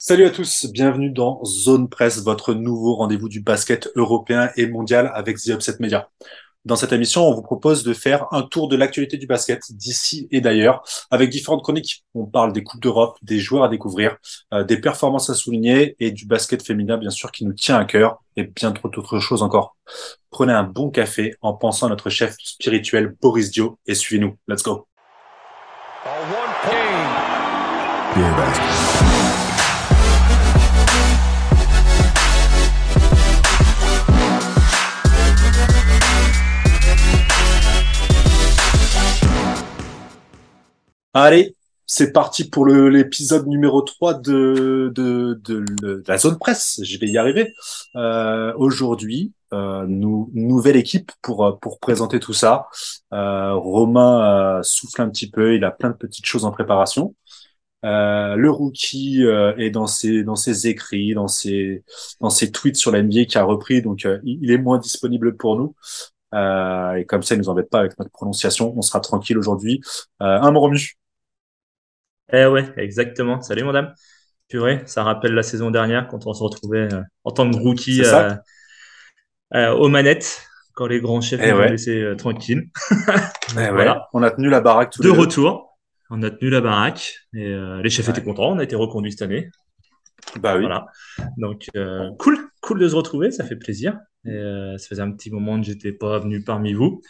Salut à tous, bienvenue dans Zone Presse, votre nouveau rendez-vous du basket européen et mondial avec The Upset Media. Dans cette émission, on vous propose de faire un tour de l'actualité du basket d'ici et d'ailleurs avec différentes chroniques. On parle des Coupes d'Europe, des joueurs à découvrir, euh, des performances à souligner et du basket féminin bien sûr qui nous tient à cœur et bien trop d'autres choses encore. Prenez un bon café en pensant à notre chef spirituel Boris Dio et suivez-nous. Let's go. Allez, c'est parti pour l'épisode numéro 3 de, de, de, la zone presse. Je vais y arriver. Euh, Aujourd'hui, euh, nouvelle équipe pour, pour présenter tout ça. Euh, Romain euh, souffle un petit peu, il a plein de petites choses en préparation. Euh, le rookie euh, est dans ses dans ses écrits, dans ses dans ses tweets sur la NBA qui a repris, donc euh, il est moins disponible pour nous. Euh, et comme ça, il nous embête pas avec notre prononciation. On sera tranquille aujourd'hui. Euh, un Romu. Eh ouais, exactement. Salut madame. Purée, ça rappelle la saison dernière quand on se retrouvait euh, en tant que rookie euh, euh, aux manettes, quand les grands chefs eh nous ouais. laissé tranquilles. eh voilà. On a tenu la baraque tous De retour, on a tenu la baraque et les chefs étaient contents. On a été reconduits cette année. Bah oui. Voilà. Donc cool, cool de se retrouver, ça fait plaisir. Et, ça faisait un petit moment que j'étais pas venu parmi vous.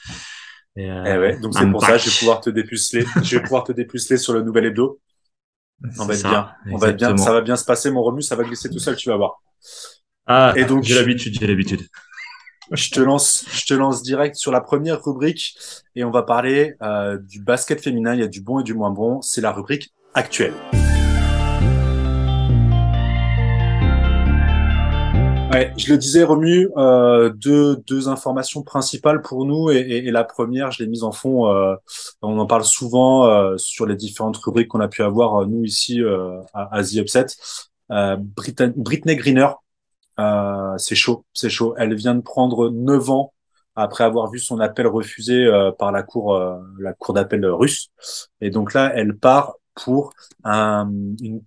Et, eh ouais, donc c'est pour ça, je vais pouvoir te dépuceler. je vais pouvoir te dépuceler sur le nouvel hebdo. On va être ça, bien. On va être bien. Ça va bien se passer, mon remue. Ça va glisser tout seul, tu vas voir. Ah, et donc j'ai l'habitude, j'ai l'habitude. Je te lance, je te lance direct sur la première rubrique et on va parler euh, du basket féminin. Il y a du bon et du moins bon. C'est la rubrique actuelle. Je le disais, Romu, euh, deux, informations principales pour nous. Et, la première, je l'ai mise en fond. Euh, on en parle souvent euh, sur les différentes rubriques qu'on a pu avoir, nous, ici, à, à, The Upset. Britney, Britney Greener, c'est chaud, c'est chaud. Elle vient de prendre 9 ans après avoir vu son appel refusé par la cour, la cour d'appel russe. Et donc là, elle part pour un, une,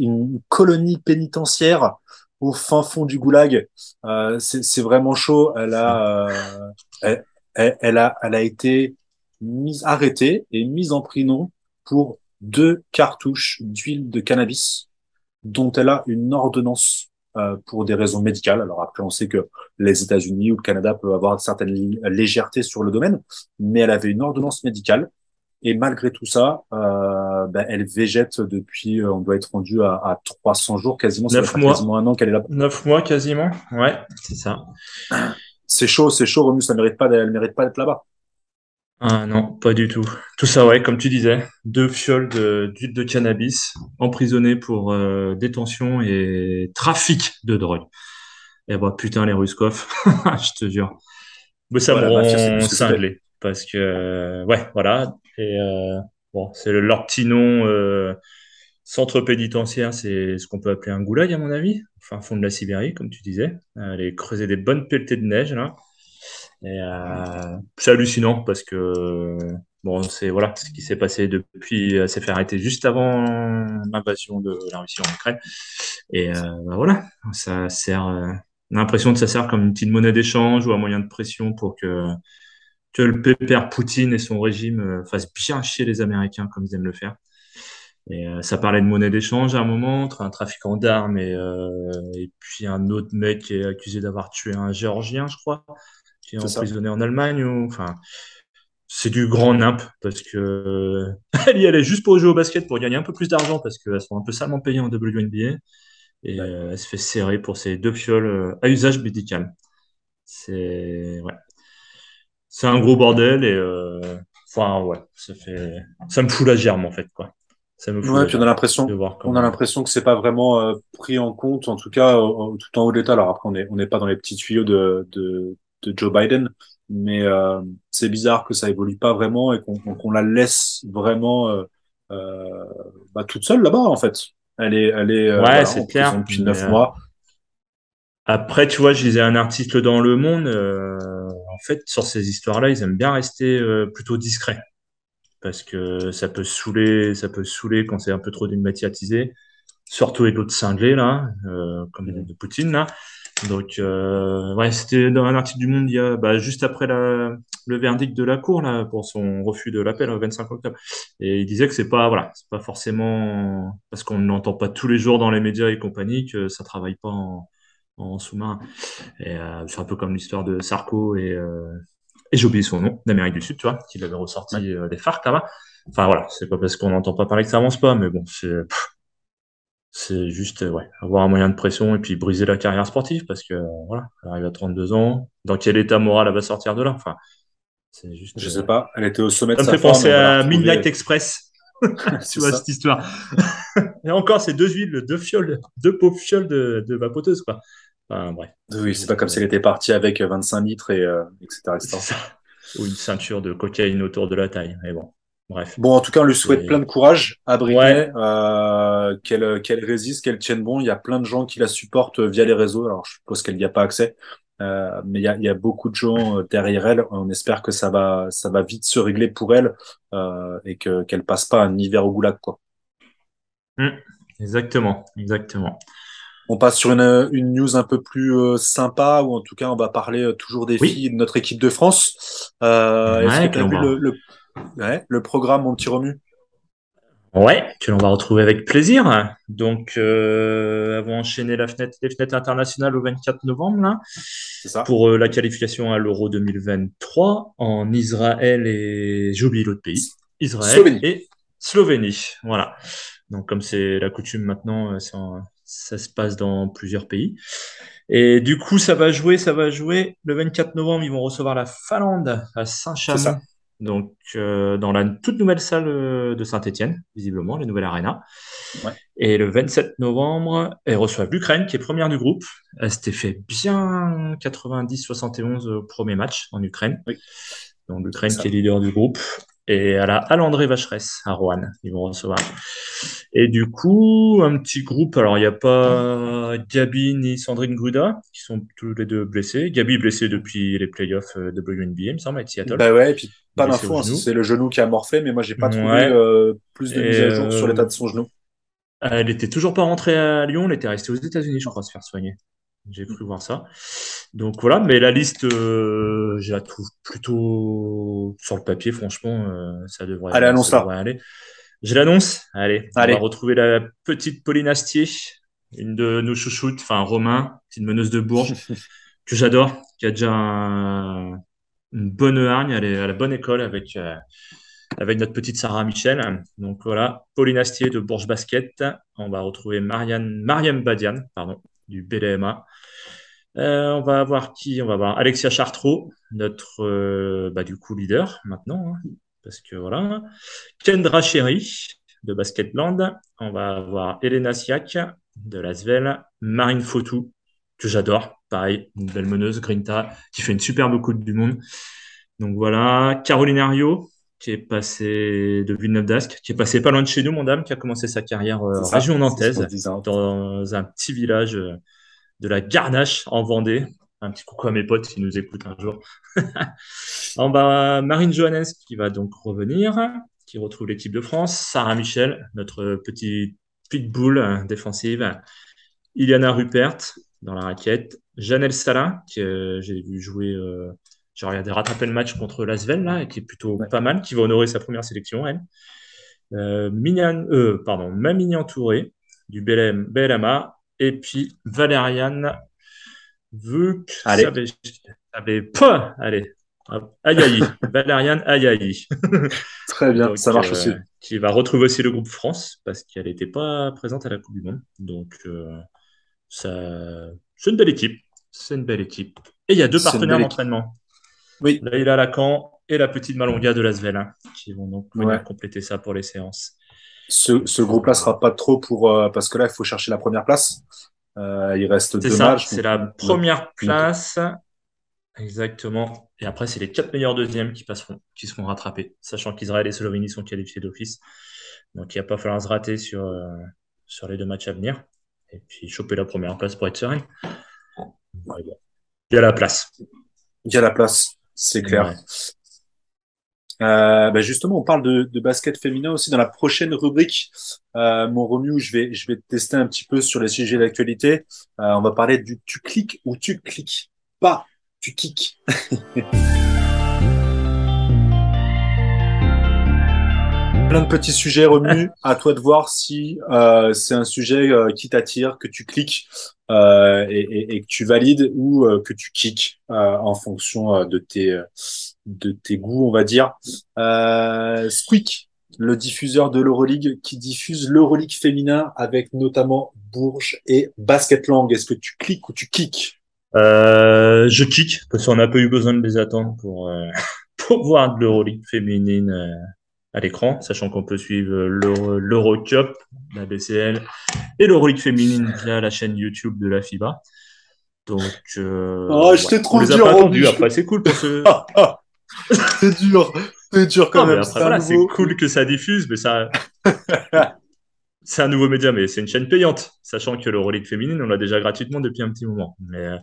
une colonie pénitentiaire au fin fond du goulag. Euh, c'est vraiment chaud. Elle a, euh, elle, elle, a, elle a été mise arrêtée et mise en prison pour deux cartouches d'huile de cannabis dont elle a une ordonnance euh, pour des raisons médicales. Alors après, on sait que les États-Unis ou le Canada peuvent avoir certaines légèretés sur le domaine, mais elle avait une ordonnance médicale et malgré tout ça, euh, ben, elle végète depuis, euh, on doit être rendu à, à 300 jours quasiment. Neuf mois. Quasiment un an qu'elle est là. Neuf mois quasiment. Ouais, c'est ça. C'est chaud, c'est chaud. Romus, ça mérite pas, elle mérite pas d'être là-bas. Ah non, pas du tout. Tout ça, ouais, comme tu disais, deux fioles d'huile de, de, cannabis emprisonnées pour euh, détention et trafic de drogue. Et bah putain les Ruskov, je te jure. Mais ça voilà, me rend cinglé parce que ouais, voilà, et euh, bon, c'est leur petit nom euh, centre pénitentiaire, c'est ce qu'on peut appeler un goulag à mon avis, enfin fond de la Sibérie, comme tu disais. Aller creuser des bonnes pelletées de neige là. Et euh, c'est hallucinant parce que bon, c'est voilà ce qui s'est passé depuis. Elle s'est fait arrêter juste avant l'invasion de la Russie en Ukraine. Et euh, bah voilà, ça sert. Euh, l'impression que ça sert comme une petite monnaie d'échange ou un moyen de pression pour que que le pépère Poutine et son régime euh, fassent bien chier les Américains comme ils aiment le faire. Et euh, ça parlait de monnaie d'échange à un moment entre un trafiquant d'armes et, euh, et puis un autre mec qui est accusé d'avoir tué un Géorgien, je crois, qui est, est emprisonné ça. en Allemagne. Ou, enfin, c'est du grand nimp parce que elle y allait juste pour jouer au basket pour gagner un peu plus d'argent parce qu'elles sont un peu salement payées en WNBA et ouais. elle se fait serrer pour ces deux fioles à usage médical. C'est ouais c'est un gros bordel et euh, enfin ouais, ça fait ça me fout la germe en fait quoi. Ça me fout ouais, puis on a l'impression on a l'impression que c'est pas vraiment euh, pris en compte en tout cas euh, tout en haut de l'état. Alors après on est on n'est pas dans les petits tuyaux de de, de Joe Biden, mais euh, c'est bizarre que ça évolue pas vraiment et qu'on qu la laisse vraiment bah, toute seule là-bas en fait. Elle est elle est ouais, voilà, c'est clair depuis neuf mois. Après, tu vois, je lisais un article dans Le Monde. En fait, sur ces histoires-là, ils aiment bien rester euh, plutôt discrets parce que ça peut saouler, ça peut saouler quand c'est un peu trop dématiatisé. surtout avec l'autre cinglé là, euh, comme de Poutine là. Donc euh, ouais, c'était dans un article du Monde il y a bah, juste après la, le verdict de la cour là pour son refus de l'appel au 25 octobre. Et il disait que c'est pas voilà, c'est pas forcément parce qu'on n'entend pas tous les jours dans les médias et compagnie que ça travaille pas en, en sous-marin. Et euh, c'est un peu comme l'histoire de Sarko et euh, et j'ai oublié son nom d'Amérique du Sud, tu vois, qu'il avait ressorti euh, des FARC là-bas. Enfin voilà, c'est pas parce qu'on n'entend pas parler que ça avance pas, mais bon, c'est c'est juste ouais, avoir un moyen de pression et puis briser la carrière sportive parce que voilà, elle arrive à 32 ans. Dans quel état moral elle va sortir de là? Enfin, c'est juste. Je sais pas. Elle était au sommet ça de sa me fait penser à Midnight Express. tu vois cette histoire. et encore, c'est deux huiles, deux fioles, deux pauvres fioles de, de vapoteuse quoi. Enfin, bref. Oui, c'est pas comme si elle était partie avec 25 litres et euh, etc. Ou une ceinture de cocaïne autour de la taille. Mais bon. Bref. Bon, en tout cas, on lui souhaite plein de courage à Brittany, euh, qu'elle qu'elle résiste, qu'elle tienne bon. Il y a plein de gens qui la supportent via les réseaux. Alors, je suppose qu'elle n'y a pas accès, euh, mais il y a, y a beaucoup de gens euh, derrière elle. On espère que ça va ça va vite se régler pour elle euh, et que qu'elle passe pas un hiver au goulag, quoi. Mmh. exactement, exactement. On passe sur une, une news un peu plus euh, sympa, ou en tout cas, on va parler euh, toujours des filles de notre équipe de France. Euh, Est-ce que tu as vu le, le, Ouais, le programme, mon petit Romu? Ouais, que l'on va retrouver avec plaisir. Donc, euh, avons enchaîné la fenêtre, les fenêtres internationales au 24 novembre là, ça. pour euh, la qualification à l'Euro 2023 en Israël et j'oublie l'autre pays, Israël Slovénie. et Slovénie. Voilà. Donc, comme c'est la coutume maintenant, euh, ça, ça, se passe dans plusieurs pays. Et du coup, ça va jouer, ça va jouer. Le 24 novembre, ils vont recevoir la Finlande à Saint-Chamond donc euh, dans la toute nouvelle salle euh, de Saint-Etienne, visiblement, les nouvelles Arena. Ouais. Et le 27 novembre, elle reçoit l'Ukraine, qui est première du groupe. Elle s'était fait bien 90-71 au premier match en Ukraine. Oui. Donc l'Ukraine qui est leader du groupe et à la Alandré Vacheresse à Rouen. Ils vont recevoir. Et du coup, un petit groupe. Alors, il n'y a pas Gabi ni Sandrine Gruda, qui sont tous les deux blessés. Gabi blessé depuis les playoffs de WNBA, il me semble, à Seattle. Bah ouais, et puis pas d'infos, hein, c'est le genou qui a morflé, mais moi, j'ai pas trouvé ouais. euh, plus de mise à jour sur l'état de son genou. Elle était toujours pas rentrée à Lyon, elle était restée aux États-Unis, je crois, se faire soigner. J'ai cru voir ça. Donc voilà, mais la liste, euh, je la trouve plutôt sur le papier, franchement, euh, ça devrait, Allez, annonce ça devrait aller. Je l'annonce Allez, Allez, on va retrouver la petite Pauline Astier, une de nos chouchoutes, enfin Romain, petite meneuse de Bourges, que j'adore, qui a déjà un, une bonne hargne, elle est à la bonne école avec, euh, avec notre petite Sarah Michel. Donc voilà, Pauline Astier de Bourges Basket. On va retrouver Marianne, Mariam Badian, pardon, du BLMA. Euh, on va avoir qui On va avoir Alexia Chartrot, notre euh, bah, du coup leader maintenant, hein, parce que voilà. Kendra Chéry de Basketland. On va avoir Elena Siak de Lasvel, Marine Fautou que j'adore, pareil, une belle meneuse, Grinta, qui fait une superbe Coupe du Monde. Donc voilà, Caroline Ario, qui est passée de Villeneuve d'Ascq, qui est passée pas loin de chez nous, mon dame, qui a commencé sa carrière euh, ça, région nantaise, dans un petit village euh, de la Garnache en Vendée. Un petit coucou à mes potes qui nous écoutent un jour. en bas, Marine Johannes qui va donc revenir, qui retrouve l'équipe de France. Sarah Michel, notre petit pitbull euh, défensive. Iliana Rupert dans la raquette. Janelle Salin, que j'ai vu jouer, j'ai regardé rattraper le match contre Lasvel, là, qui est plutôt Ouais. pas mal, qui va honorer sa première sélection, elle. Euh, Mignan, euh, pardon, Mamignan Touré, du BLM, BLMA, et puis Valériane Vuk, Allez. savez pas, allez, Ayayi, Valériane Ayayi. Très bien, Donc, ça marche euh, aussi. Qui va retrouver aussi le groupe France, parce qu'elle n'était pas présente à la Coupe du Monde. Donc, euh, ça, c'est une belle équipe. C'est une belle équipe. Et il y a deux partenaires d'entraînement. Oui. Leïla Lacan et la petite Malonga de Lasvel, hein, qui vont donc venir Ouais. compléter ça pour les séances. Ce, ce groupe-là sera pas trop pour euh, parce que là, il faut chercher la première place. Euh, il reste deux ça, matchs. c'est la première place. Exactement. Et après, c'est les quatre meilleurs deuxièmes qui passeront, qui seront rattrapés, sachant qu'Israël et Slovénie sont qualifiés d'office. Donc, il va pas falloir se rater sur, euh, sur les deux matchs à venir. Et puis, choper la première place pour être serein. Il y a la place. Il y a la place, c'est clair. Ouais. Euh, bah justement, on parle de, de, basket féminin aussi dans la prochaine rubrique. Euh, mon Romu, je vais, je vais tester un petit peu sur les sujets d'actualité. Euh, on va parler du tu cliques ou tu cliques pas, tu kicks. Plein de petits sujets remus. À toi de voir si euh, c'est un sujet qui t'attire, que tu cliques euh, et, et, et, que tu valides ou euh, que tu kicks en fonction de tes de tes goûts, on va dire. Squeak, le diffuseur de l'Euroleague qui diffuse l'Euroleague féminin avec notamment Bourges et Basketlang. Est-ce que tu cliques ou tu kicks? Je kick parce qu'on n'a pas eu besoin de les attendre pour pour voir de l'Euroleague féminine à l'écran, sachant qu'on peut suivre l'Eurocup, la BCL et l'Euroleague féminine via la chaîne YouTube de la FIBA. Donc, euh, oh, je t'ai trop on dur. Pas attendu. Après, c'est cool pour ce. c'est dur, c'est dur quand même. Après, voilà, c'est cool que ça diffuse, mais ça. c'est un nouveau média, mais c'est une chaîne payante, sachant que l'Euroleague féminine, on l'a déjà gratuitement depuis un petit moment. Mais euh,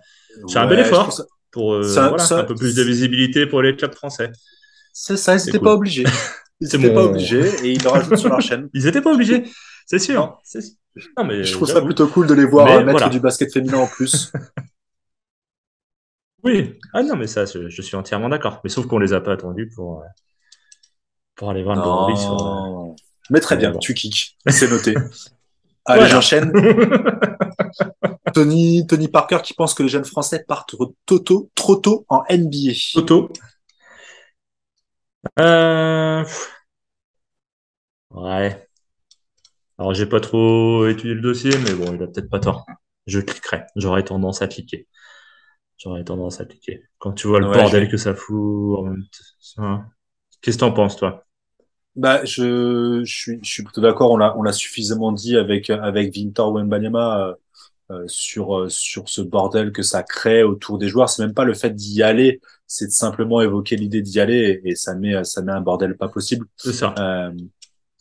c'est un bel effort pour euh, ça, voilà, ça... un peu plus de visibilité pour les clubs français. C'est ça, c'était cool. pas obligé. Ils n'étaient pas obligés et ils le rajoutent sur leur chaîne. Ils n'étaient pas obligés, c'est sûr. Non, mais je trouve ça plutôt cool de les voir mais mettre voilà. du basket féminin en plus. oui, ah non, mais ça, je, je suis entièrement d'accord. Mais sauf qu'on les a pas attendus pour, euh, pour aller voir le sur. Euh... Mais très bien, tu kicks, c'est noté. Allez, voilà. j'enchaîne. Tony, Tony Parker qui pense que les jeunes Français partent toto, trop tôt en NBA. Toto. Euh... Ouais. Alors, j'ai pas trop étudié le dossier, mais bon, il a peut-être pas tort. Je cliquerai. J'aurais tendance à cliquer. J'aurais tendance à cliquer. Quand tu vois le ouais, bordel que ça fout. Qu'est-ce que t'en penses, toi? Bah, je, je suis, je suis plutôt d'accord. On l'a, on l'a suffisamment dit avec avec Victor Wembanyama euh, sur euh, sur ce bordel que ça crée autour des joueurs. C'est même pas le fait d'y aller, c'est de simplement évoquer l'idée d'y aller et, et, ça met ça met un bordel pas possible. C'est ça. Euh,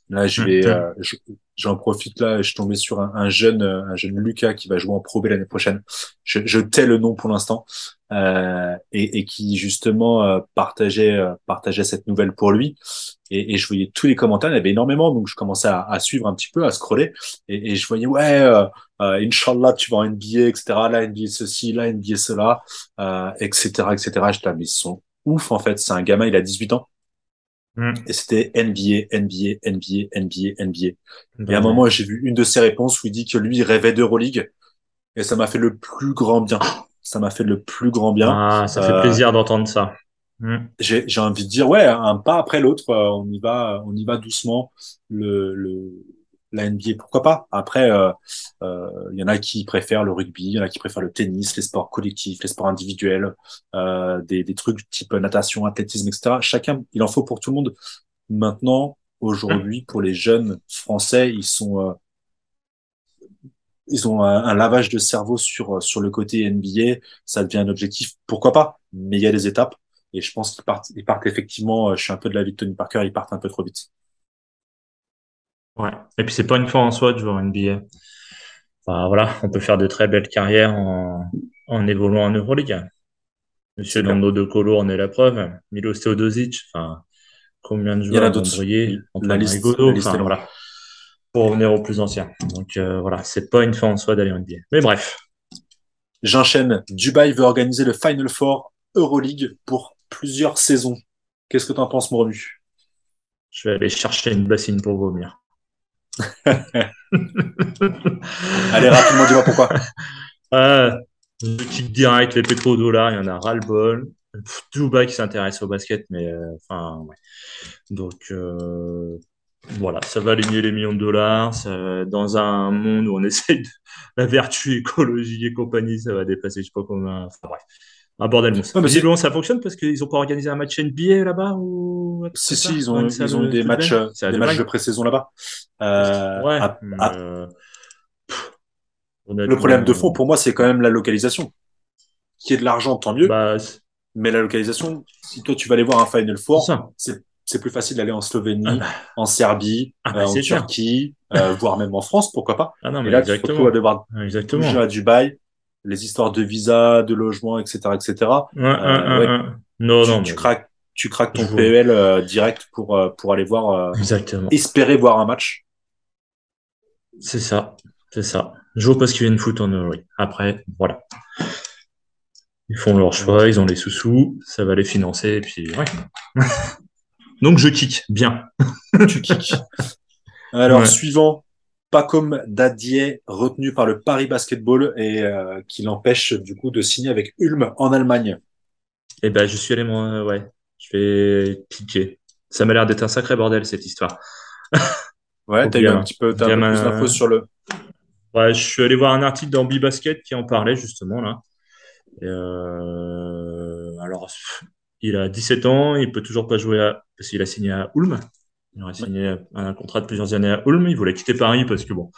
là, je vais, euh, j'en profite là, je suis tombé sur un, un, jeune un jeune Lucas qui va jouer en Pro B l'année prochaine. Je, je tais le nom pour l'instant euh, et, et, qui justement euh, partageait partageait cette nouvelle pour lui et, et, je voyais tous les commentaires, il y avait énormément, donc je commençais à, à suivre un petit peu, à scroller, et, et je voyais ouais, euh, euh, Inch'Allah, tu vas en NBA, etc. Là, NBA ceci, là, NBA cela, euh, etc., etc. Je mais ils sont ouf en fait. C'est un gamin, il a 18 ans. Mm. Et c'était NBA, NBA, NBA, NBA, NBA. Et à un moment, j'ai vu une de ses réponses où il dit que lui, il rêvait d'Euroleague. Et ça m'a fait le plus grand bien. Ça m'a fait le plus grand bien. Ah, ça fait plaisir d'entendre ça. Mm. J'ai, j'ai envie de dire, ouais, un pas après l'autre, euh, on y va, on y va doucement. Le, le, la NBA, pourquoi pas? Après, il euh, euh, y en a qui préfèrent le rugby, il y en a qui préfèrent le tennis, les sports collectifs, les sports individuels, euh, des, des trucs type natation, athlétisme, etc. Chacun, il en faut pour tout le monde. Maintenant, aujourd'hui, pour les jeunes Français, ils sont euh, ils ont un, un, lavage de cerveau sur sur le côté NBA. Ça devient un objectif, pourquoi pas Mais il y a des étapes. Et je pense qu'ils partent, ils partent effectivement, je suis un peu de l'avis de Tony Parker, ils partent un peu trop vite. Ouais. Et puis c'est pas une fois en soi de jouer en NBA. Enfin voilà, on peut faire de très belles carrières en, en évoluant en Euroleague. Monsieur Nando de Colo en est la preuve. Milos Teodosic, enfin combien de joueurs brillé La liste, la liste enfin, voilà. Pour revenir au plus ancien. Donc euh, voilà, c'est pas une fin en soi d'aller en NBA. Mais bref. J'enchaîne. Dubaï veut organiser le Final Four Euroleague pour plusieurs saisons. Qu'est-ce que tu en penses, mon Je vais aller chercher une bassine pour vomir. Allez, rapidement, dis-moi pourquoi. Euh, je direct les pétrodollars, il y en a ras-le-bol. Dubaï qui s'intéresse au basket, mais euh, enfin, ouais. Donc, euh, voilà, ça va aligner les millions de dollars. Ça, dans un monde où on essaye de la vertu, écologie et compagnie, ça va dépasser, je sais pas combien. Enfin, bref un bordel monstre. Ouais, Visiblement, ça fonctionne parce qu'ils ont pas organisé un match NBA là-bas ou Si si, ils ont, ils ont eu des matchs, des matchs de pré-saison là-bas. Euh, ouais. À, à... Euh... Le problème de fond pour moi, c'est quand même la localisation. Qui est de l'argent, tant mieux. Bah, mais la localisation, si toi tu vas aller voir un Final Four, c'est c'est plus facile d'aller en Slovénie, ah bah. en Serbie, ah bah, euh, en Turquie, euh, voire même en France, pourquoi pas. Ah non, mais Et là, exactement. tu à devoir exactement. bouger à Dubaï, les histoires de visa, de logement, etc., etc. Ouais, euh, ouais. Non, tu, non, tu mais... craques, tu craques ton PEL direct pour, pour aller voir, Exactement. espérer voir un match. C'est ça, c'est ça. Je vois parce qu'ils viennent foot en Euroleague. Après, voilà. Ils font leur choix, ils ont les sous-sous, ça va les financer, et puis ouais. Donc je kick, bien. tu kicks. Alors, suivant, pas comme Dadier, retenu par le Paris Basketball et euh, qui l'empêche du coup de signer avec Ulm en Allemagne. Eh ben, je suis allé, moi, ouais. Je vais piquer. Ça m'a l'air d'être un sacré bordel, cette histoire. ouais, t'as eu un petit peu, t'as un peu plus d'infos sur le. Ouais, je suis allé voir un article dans B-Basket qui en parlait, justement, là. Euh... Alors, il a 17 ans, il peut toujours pas jouer à... parce qu'il a signé à Ulm. Il aurait signé un contrat de plusieurs années à Ulm. Il voulait quitter Paris parce que bon,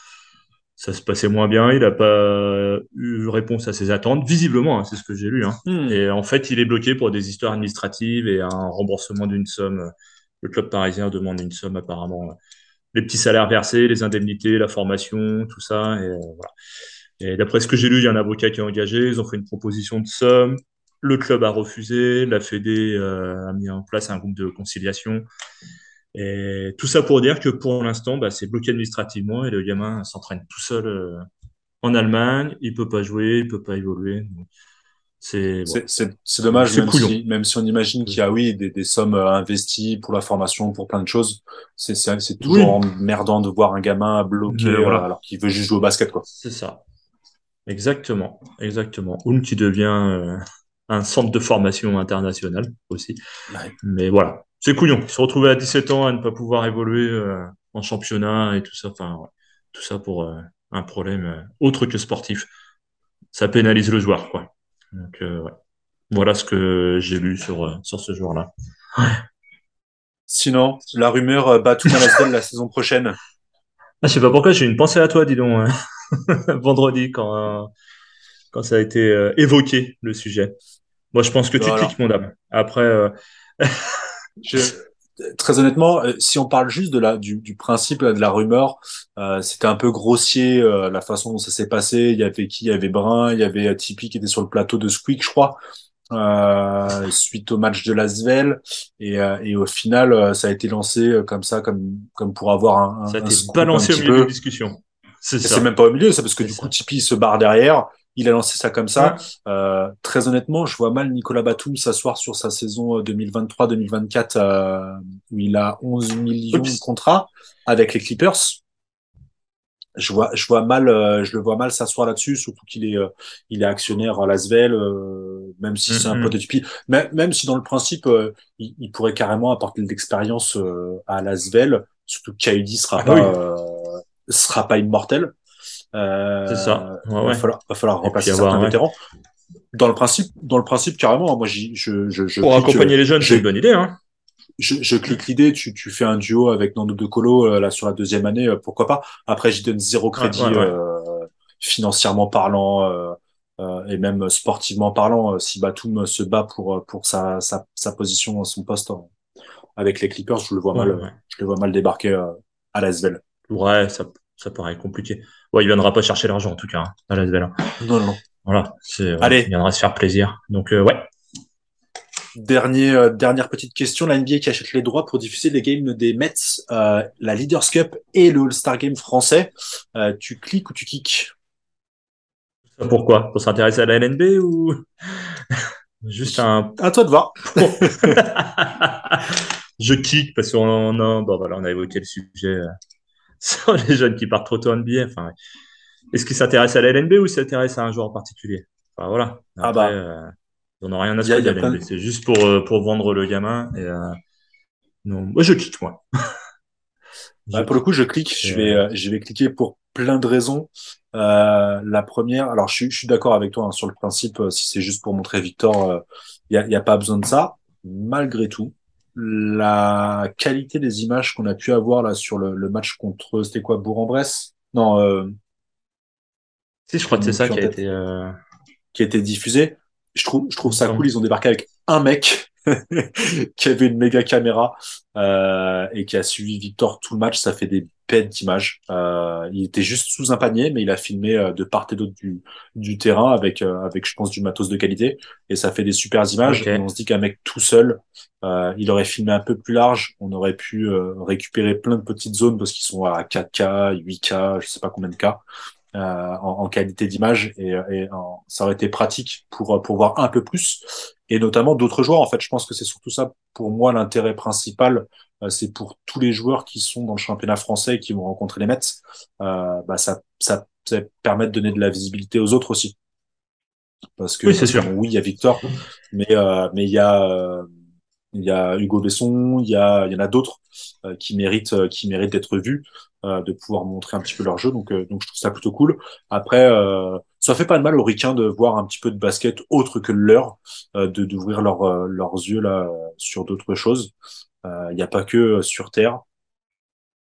ça se passait moins bien. Il n'a pas eu réponse à ses attentes, visiblement. Hein, c'est ce que j'ai lu. Hein. Hmm. Et en fait, il est bloqué pour des histoires administratives et un remboursement d'une somme. Le club parisien demande une somme apparemment. Les petits salaires versés, les indemnités, la formation, tout ça. Et, euh, voilà. et d'après ce que j'ai lu, il y a un avocat qui est engagé. Ils ont fait une proposition de somme. Le club a refusé. La Fédé euh, a mis en place un groupe de conciliation. Et tout ça pour dire que pour l'instant, bah, c'est bloqué administrativement et le gamin s'entraîne tout seul euh, en Allemagne. Il peut pas jouer, il peut pas évoluer. C'est dommage, même si, même si on imagine qu'il y a oui des, des sommes euh, investies pour la formation, pour plein de choses. C'est toujours emmerdant de voir un gamin bloqué voilà. alors qu'il veut juste jouer au basket. C'est ça. Exactement, exactement. Oum qui devient euh, un centre de formation international aussi. Mais voilà, c'est couillon. Il se retrouvait à 17 ans à ne pas pouvoir évoluer euh, en championnat et tout ça. Enfin, tout ça pour euh, un problème euh, autre que sportif. Ça pénalise le joueur, quoi. Donc, ouais. Voilà ce que j'ai lu sur, sur ce joueur-là. Sinon, la rumeur bat tout la la saison prochaine. Ah, je sais pas pourquoi, j'ai une pensée à toi, dis donc, vendredi, quand, quand ça a été évoqué, le sujet. Moi, je pense que tu cliques, mon dame. Après, Je, très honnêtement, euh, si on parle juste de la, du, du principe de la rumeur, euh, c'était un peu grossier euh, la façon dont ça s'est passé. Il y avait qui? Il y avait Brun, il y avait Tipeee qui était sur le plateau de Squeak, je crois, euh, suite au match de Lasvel. Et, et au final, ça a été lancé comme ça, comme, comme pour avoir un. Ça a été balancé au milieu de la discussion. C'est même pas au milieu, c'est parce que du coup, Tipeee se barre derrière il a lancé ça comme ça. Euh, très honnêtement, je vois mal Nicolas Batum s'asseoir sur sa saison 2023-2024 euh, euh, où il a 11 millions de contrats avec les Clippers. Je vois, je vois mal, euh, je le vois mal s'asseoir là-dessus, surtout qu'il est, il est actionnaire à Lasvel, même si c'est un peu de Même, même si dans le principe, il, il, pourrait carrément apporter de l'expérience à Lasvel, surtout que sera ah pas, sera pas immortel. Euh, c'est ça. Ouais, va, falloir, va falloir remplacer certains vétérans. Dans le principe, dans le principe carrément. Moi, je, je, je pour accompagner les jeunes, c'est une bonne idée. Hein. Je, je clique l'idée. Tu, tu fais un duo avec Nando De Colo euh, là sur la deuxième année, euh, pourquoi pas. Après, j'y donne zéro crédit euh, financièrement parlant. Euh, et même sportivement parlant, si Batum se bat pour pour sa sa, sa position, son poste avec les Clippers, je le vois mal, je le vois mal débarquer à l'Asvel. Ouais, ça ça paraît compliqué. Ouais, il viendra pas chercher l'argent en tout cas hein, à la hein. Non, non. Voilà. Allez. Il viendra se faire plaisir. Donc euh, ouais. Dernier, euh, dernière petite question, la NBA qui achète les droits pour diffuser les games des Mets, euh, la Leaders Cup et le All-Star Game français. tu cliques ou tu kicks? Pourquoi? Pour s'intéresser à la LNB ou juste un. À toi de voir. Je kick parce qu'on a, bon, voilà, on a évoqué le sujet sur les jeunes qui partent trop tôt en NBA. Enfin, est-ce qu'ils s'intéressent à la LNB ou s'intéressent à un joueur en particulier? Enfin, voilà. ah bah. Euh, n'en ont rien à se faire de C'est juste pour, euh, pour vendre le gamin. Et, euh, non, moi, je clique, moi. Bah, pour le coup, je clique. Je vais, je vais cliquer pour plein de raisons. la première, alors je, je suis d'accord avec toi hein, sur le principe, si c'est juste pour montrer Victor, il n'y a, y a pas besoin de ça. Malgré tout, la qualité des images qu'on a pu avoir là sur le, match contre c'était quoi Bourg-en-Bresse? Non. Euh, si, je crois que c'est ça qui a été euh... qui a été diffusé. Je trouve je trouve ça cool. Ils ont débarqué avec un mec qui avait une méga caméra euh, et qui a suivi Victor tout le match. Ça fait des bêtes d'images. Euh, il était juste sous un panier, mais il a filmé euh, de part et d'autre du, du terrain avec, euh, avec, je pense, du matos de qualité. Et ça fait des super images. Et on se dit qu'un mec tout seul, euh, il aurait filmé un peu plus large. On aurait pu récupérer plein de petites zones parce qu'ils sont à 4K, 8K, je sais pas combien de cas. Euh, en, en, qualité d'image et, et ça aurait été pratique pour pour voir un peu plus. Et notamment d'autres joueurs en fait. Je pense que c'est surtout ça pour moi l'intérêt principal euh, c'est pour tous les joueurs qui sont dans le championnat français et qui vont rencontrer les Mets euh, bah ça, ça ça permet de donner de la visibilité aux autres aussi. Parce que oui c'est sûr. oui il y a Victor mais euh, mais il y a il y a Hugo Besson, il y a, il y en a d'autres euh, qui méritent, euh, qui méritent d'être vus, euh, de pouvoir montrer un petit peu leur jeu. Donc, donc je trouve ça plutôt cool. Après, ça fait pas de mal aux Ricains de voir un petit peu de basket autre que leur, de d'ouvrir leur, leurs yeux là sur d'autres choses. Il n'y a pas que sur terre.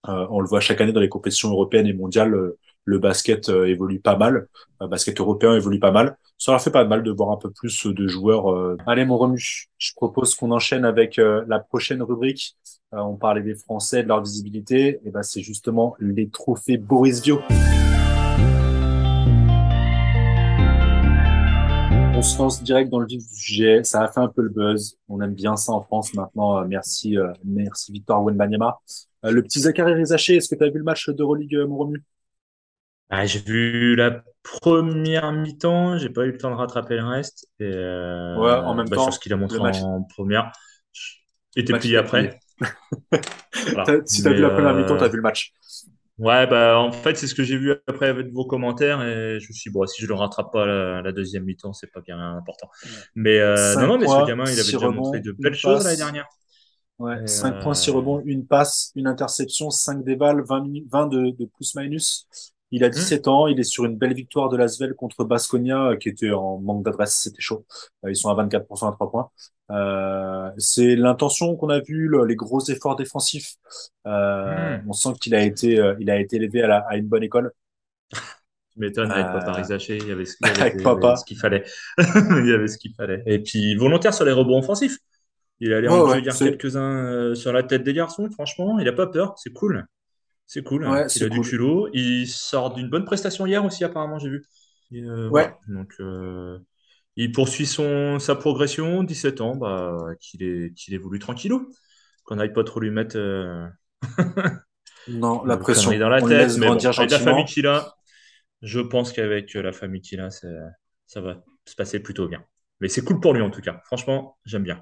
on le voit chaque année dans les compétitions européennes et mondiales le basket euh, évolue pas mal, le basket européen évolue pas mal. Ça leur fait pas mal de voir un peu plus de joueurs. Euh. Allez mon Remu, je propose qu'on enchaîne avec euh, la prochaine rubrique. on parlait des Français, de leur visibilité, et ben c'est justement les trophées Boris Vio. On se lance direct dans le vif du sujet. Ça a fait un peu le buzz. On aime bien ça en France maintenant. Merci, merci Victor Wenbanyama. le petit Zachary Rizaché, est-ce que tu as vu le match d'Euroleague, mon Remu ah, j'ai vu la première mi-temps, j'ai pas eu le temps de rattraper le reste. Et euh, ouais, en même bah, temps, sur ce qu'il a montré en première. Était plié après. Si tu as vu la première mi-temps, tu as vu le match. Ouais, bah en fait, c'est ce que j'ai vu après avec vos commentaires et je me suis dit, bon, si je le rattrape pas la, deuxième mi-temps, c'est pas bien important. Mais euh, non, non, mais ce gamin, il avait déjà montré de belles choses l'année dernière. Ouais, 5 points, 6 rebonds, une passe, une interception, 5 déballes, 20, 20 de, de plus-minus. Il a 17 mmh. ans, il est sur une belle victoire de Lasvel contre Basconia, euh, qui était en manque d'adresse, c'était chaud. Euh, ils sont à 24% à 3 points. Euh, c'est l'intention qu'on a vu, les gros efforts défensifs. Euh, mmh. On sent qu'il a été, euh, il a été élevé à, la, à une bonne école. Tu m'étonnes, avec Papa Rizaché, il y avait ce qu'il fallait. il y avait ce qu'il fallait. Et puis, volontaire sur les rebonds offensifs. Il allait en ouais, quelques-uns sur la tête des garçons, franchement. Il a pas peur, c'est cool. C'est cool. Il a du culot. Il sort d'une bonne prestation hier aussi, apparemment, j'ai vu. Euh, ouais. Donc, euh, il poursuit son, sa progression. 17 ans, bah, qu'il ait, qu'il voulu tranquillou. Qu'on n'aille pas trop lui mettre. Euh, non, la pression. dans la tête. Mais avec la famille qu'il a, je pense qu'avec la famille qu'il a, ça va se passer plutôt bien. Mais c'est cool pour lui en tout cas. Franchement, j'aime bien.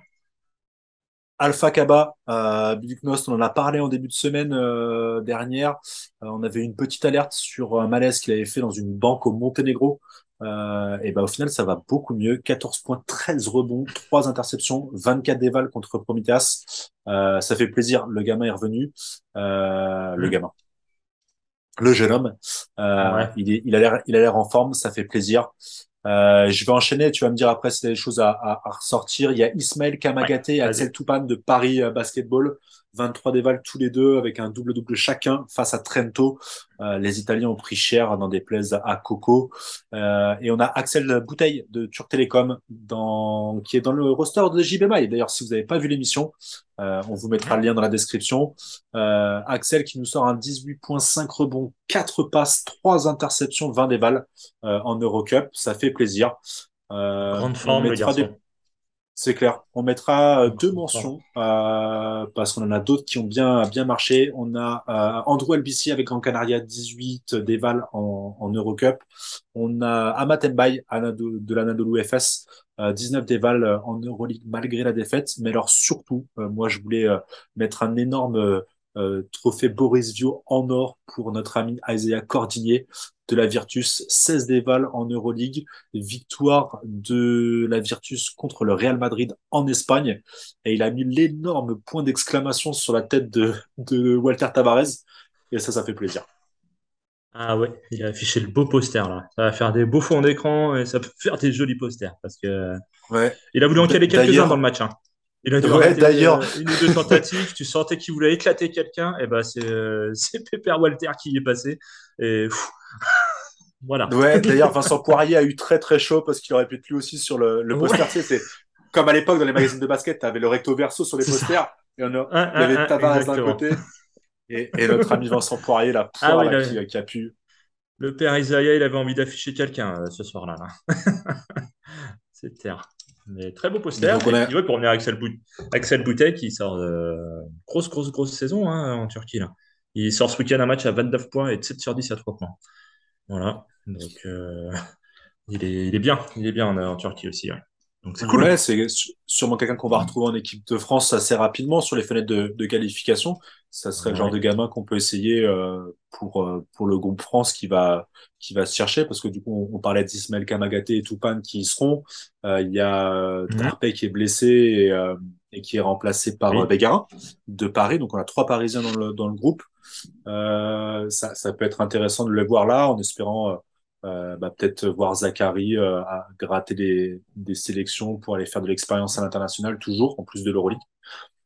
Alpha Kaba, euh, on en a parlé en début de semaine euh, dernière. Euh, on avait une petite alerte sur un malaise qu'il avait fait dans une banque au Monténégro. Euh, et ben au final, ça va beaucoup mieux. 14 points, 13 rebonds, 3 interceptions, 24 dévals contre. Euh, ça fait plaisir. Le gamin est revenu. le mmh. gamin. Le jeune homme. il, est, il a l'air, il a l'air en forme. Ça fait plaisir. Euh, je vais enchaîner, tu vas me dire après a des choses à, à, à ressortir. Il y a Ismaël Kamagaté et Axel Toupane de Paris euh, Basketball. 23 dévals tous les deux avec un double-double chacun face à Trento. Euh, les Italiens ont pris cher dans des plaies à Coco. Euh, et on a Axel Bouteille de Turc Télécom dans, qui est dans le roster de JBMA. Et d'ailleurs, si vous n'avez pas vu l'émission, euh, on vous mettra le lien dans la description. Axel qui nous sort un 18.5 rebonds, 4 passes, 3 interceptions, 20 dévals en Eurocup. Ça fait plaisir. Grande forme, le garçon. C'est clair. On mettra euh, deux mentions euh, parce qu'on en a d'autres qui ont bien bien marché. On a euh, Andrew LBC avec Grand Canaria 18 Deval en, en Eurocup. On a Amat Mbaye de, de l'Anadolu FS 19 Deval en Euroleague malgré la défaite. Mais alors surtout, moi je voulais mettre un énorme trophée Boris Vio en or pour notre ami Isaiah Cordinier de la Virtus, 16 déval en Euroleague, victoire de la Virtus contre le Real Madrid en Espagne, et il a mis l'énorme point d'exclamation sur la tête de, de Walter Tavares, et ça, ça fait plaisir. Ah ouais, il a affiché le beau poster là. Ça va faire des beaux fonds d'écran et ça peut faire des jolis posters parce que ouais. il a voulu en caler quelques-uns dans le match. Hein. Il a ouais, d'ailleurs euh, une ou deux tentatives, tu sentais qu'il voulait éclater quelqu'un, et ben c'est euh, c'est Pépère Walter qui y est passé et voilà. Ouais, d'ailleurs Vincent Poirier a eu très très chaud parce qu'il aurait pu être lui aussi sur le, le poster. C'est comme à l'époque dans les magazines de basket, tu avais le recto verso sur les posters, et on a, il y avait Tavares d'un côté, et, notre ami Vincent Poirier, la ah poire, qui, a pu. Le père Isaiah, il avait envie d'afficher quelqu'un euh, ce soir-là. C'est terre. Mais très beau poster. pour revenir à Axel, Axel Boutet qui sort de grosse, grosse, grosse saison hein, en Turquie. Là. Il sort ce week-end un match à 29 points et 7 sur 10 à 3 points. Voilà. Donc, euh, il, est, il, est, bien. Il est bien en, Turquie aussi. Donc c'est cool. Ouais, c'est sûrement quelqu'un qu'on va retrouver en équipe de France assez rapidement sur les fenêtres de, qualification. Ça serait le genre de gamin qu'on peut essayer euh, pour euh, pour le groupe France qui va qui va se chercher parce que du coup on, parlait d'Ismaël Kamagaté et Toupane qui y seront. Euh, il y a Tarpey qui est blessé et, et, qui est remplacé par oui. de Paris. Donc on a trois Parisiens dans le dans le groupe. Ça ça peut être intéressant de le voir là en espérant euh, bah, peut-être voir Zachary euh, à gratter des, des, sélections pour aller faire de l'expérience à l'international toujours en plus de l'Euroleague.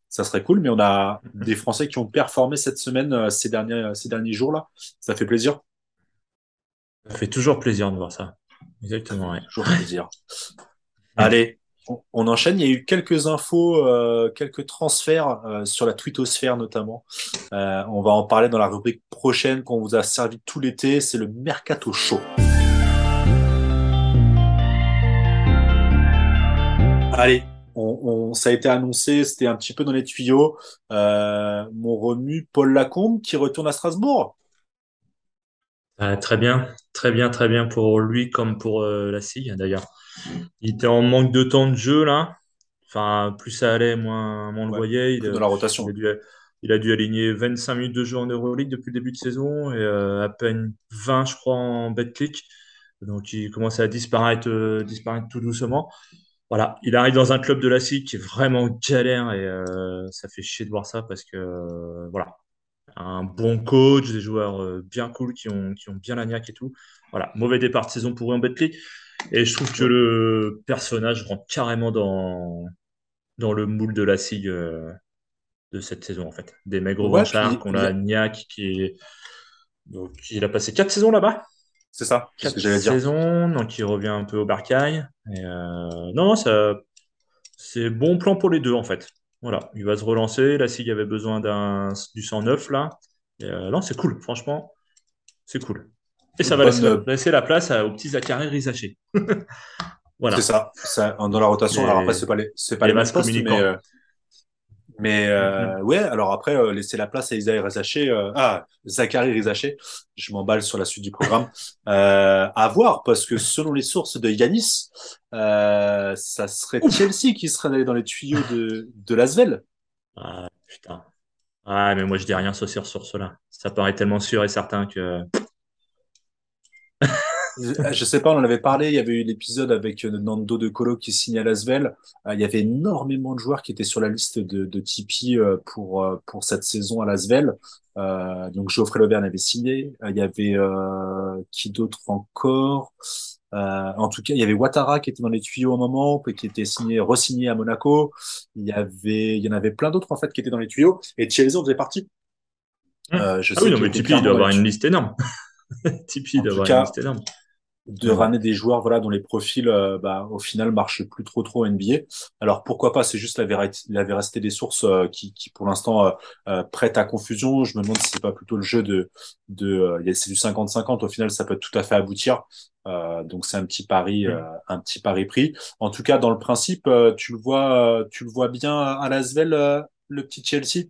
Ça serait cool, mais on a mhm. des Français qui ont performé cette semaine, euh, ces derniers, ces derniers jours là. Ça fait plaisir. Ça fait toujours plaisir de voir ça. Exactement. Ouais. Toujours plaisir. Allez, on, enchaîne. Il y a eu quelques infos, euh, quelques transferts euh, sur la twittosphère notamment. Euh, on va en parler dans la rubrique prochaine qu'on vous a servi tout l'été. C'est le Mercato Show. Allez, on, ça a été annoncé, c'était un petit peu dans les tuyaux. mon remue Paul Lacombe qui retourne à Strasbourg. très bien, très bien, très bien pour lui comme pour la SIG d'ailleurs. Il était en manque de temps de jeu là. Enfin, plus ça allait, moins, on le voyait. Il, dans la rotation. Il a, dû, aligner 25 minutes de jeu en Euroleague depuis le début de saison et euh, à peine 20, je crois, en BetClick. Donc il commence à disparaître, euh, disparaître tout doucement. Voilà, il arrive dans un club de la SIC qui est vraiment galère et euh, ça fait chier de voir ça parce que voilà, un bon coach, des joueurs bien cool qui ont, qui ont bien la niaque et tout. Voilà, mauvais départ de saison pour eux en BetClick. Et je trouve que le personnage rentre carrément dans, dans le moule de la SIG euh, de cette saison, en fait. Des mecs gros ouais, qu'on a Niak qui est. Donc, il a passé quatre saisons là-bas. C'est ça, c'est ce que j'allais dire. saisons, donc il revient un peu au Barcaille. Et euh... Non, non, ça... c'est bon plan pour les deux, en fait. Voilà, il va se relancer. La SIG avait besoin d'un du 109 là. Et, euh, non, c'est cool, franchement, c'est cool. Et ça va laisser, la place aux petits Zachary Rizaché. voilà. C'est ça, ça, dans la rotation. Alors après, c'est pas les, c'est pas les, les postes, mais, euh, mais euh, mm-hmm. ouais, alors après, euh, laisser la place à Isaïe Rizaché, euh, ah, Zachary Rizaché, je m'emballe sur la suite du programme, euh, à voir, parce que selon les sources de Yanis, ça serait Chelsea qui serait dans les tuyaux de, de Lasvel. Ah, putain. Ah, mais moi, je dis rien sur sur cela. Ça paraît tellement sûr et certain que je sais pas, on en avait parlé, il y avait eu l'épisode avec euh, Nando de Colo qui signait à Lasvel. Euh, il y avait énormément de joueurs qui étaient sur la liste de, de Tipeee euh, pour, pour cette saison à Lasvel. Euh, donc Geoffrey Loverne avait signé. Il y avait qui d'autre encore? En tout cas, il y avait Ouattara qui était dans les tuyaux au moment, qui était signé, re-signé à Monaco. Il y avait, il y en avait plein d'autres en fait qui étaient dans les tuyaux. Et en faisait partie. Euh, je ah sais oui, non, mais Tipeee doit avoir une liste énorme. Tipeee doit avoir une liste énorme de ramener des joueurs voilà dont les profils euh, bah, au final marchent plus trop trop NBA. Alors pourquoi pas C'est juste la, vérité, la véracité des sources euh, qui, qui pour l'instant euh, euh, prête à confusion. Je me demande si c'est pas plutôt le jeu de de c'est du 50-50. Au final, ça peut tout à fait aboutir. donc c'est un petit pari un petit pari pris. En tout cas, dans le principe, tu le vois tu le vois bien à Lasvel le petit Chelsea?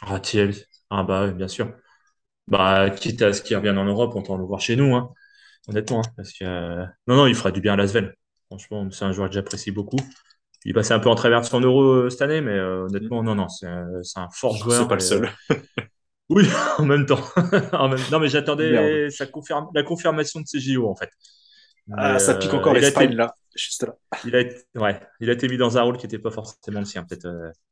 Ah Chelsea. Ah bah bien sûr. Bah quitte à ce qu'il revienne en Europe, on le voir chez nous. Hein honnêtement. Hein, parce que, euh, non, non, il fera du bien à Lasvel. Franchement, c'est un joueur que j'apprécie beaucoup. Il passait un peu en travers de son euro euh, cette année, mais euh, honnêtement, non, non, c'est un fort joueur. C'est pas le seul. oui, en même temps. Non, mais j'attendais confirme... la confirmation de ses JO, en fait. ah, ça pique encore l'Espagne, là. Juste là. Il a, été... ouais, il a été mis dans un rôle qui n'était pas forcément le sien, peut-être,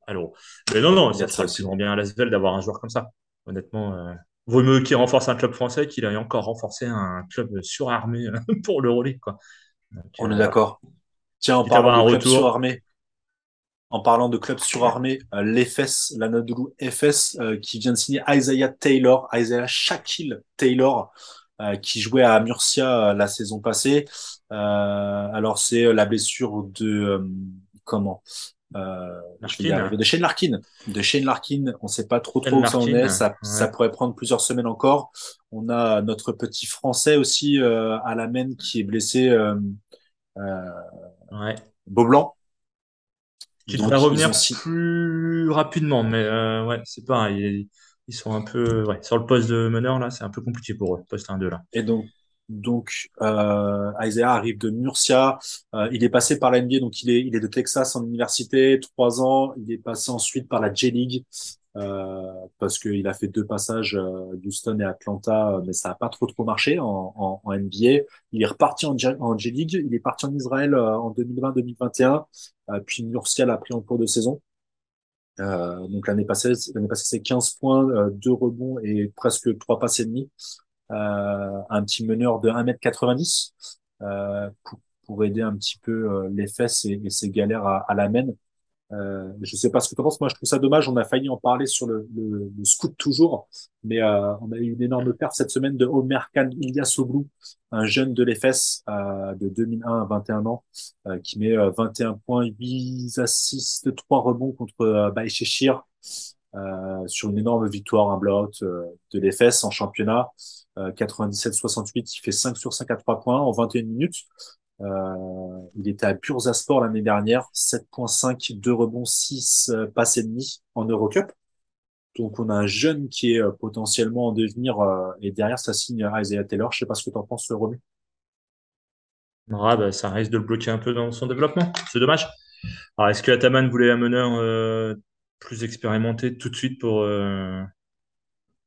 à l'euro. Mais non, non, ça sera bien à Lasvel d'avoir un joueur comme ça. Honnêtement, vaut mieux qu'il renforce un club français qu'il ait encore renforcé un club surarmé euh, pour l'Euroleague. Quoi. On est euh, d'accord. Tiens, en parlant de club surarmé, en parlant de club surarmé, euh, l'EFS, l'Anadolu FS, qui vient de signer Isaiah Taylor, Isaiah Shaquille Taylor, qui jouait à Murcia la saison passée. alors c'est la blessure de comment? Euh, de Shane Larkin. De Shane Larkin, on sait pas trop trop où ça en est. Ça, ça pourrait prendre plusieurs semaines encore. On a notre petit Français aussi euh, à la main qui est blessé. Euh, euh, ouais. Beaublanc. Qui devrait revenir plus rapidement, mais ouais, c'est pas. Ils, ils, sont un peu ouais, sur le poste de meneur là, c'est un peu compliqué pour eux, poste 1-2 là. Et donc donc, euh, Isaiah arrive de Murcia. Euh, il est passé par la NBA, donc il est, il est de Texas en université, trois ans. Il est passé ensuite par la J-League euh, parce qu'il a fait deux passages euh, Houston et Atlanta, mais ça n'a pas trop trop marché en, en, en, NBA. Il est reparti en, en J-League. Il est parti en Israël en 2020-2021. Euh, puis Murcia l'a pris en cours de saison. donc l'année passée, l'année passée c'est 15 points, deux rebonds et presque trois passes et demi. Euh, un petit meneur de 1m90 euh, pour, pour, aider un petit peu euh, les fesses et, et ses galères à, à la main. Euh, je sais pas ce que tu penses. Moi, je trouve ça dommage. On a failli en parler sur le, le, le scout toujours, mais euh, on a eu une énorme perte cette semaine de Omer Khan Ilyasoglu, un jeune de l'EFS euh, de 2001 à 21 ans, qui met 21 points, 8 assists, 3 rebonds contre euh, Baïchechir sur une énorme victoire, un blowout de l'EFS en championnat. 97-68, euh, il fait 5 sur 5 à 3 points en 21 minutes. Euh, il était à Bursaspor l'année dernière, 7.5, 2 rebonds, 6 euh, passes et demi en Eurocup. Donc on a un jeune qui est potentiellement en devenir et derrière ça signe Isaiah Taylor. Je sais pas ce que tu en penses, Romu. Ah, bah, ça risque de le bloquer un peu dans son développement. C'est dommage. Alors est-ce que Ataman voulait un meneur plus expérimenté tout de suite pour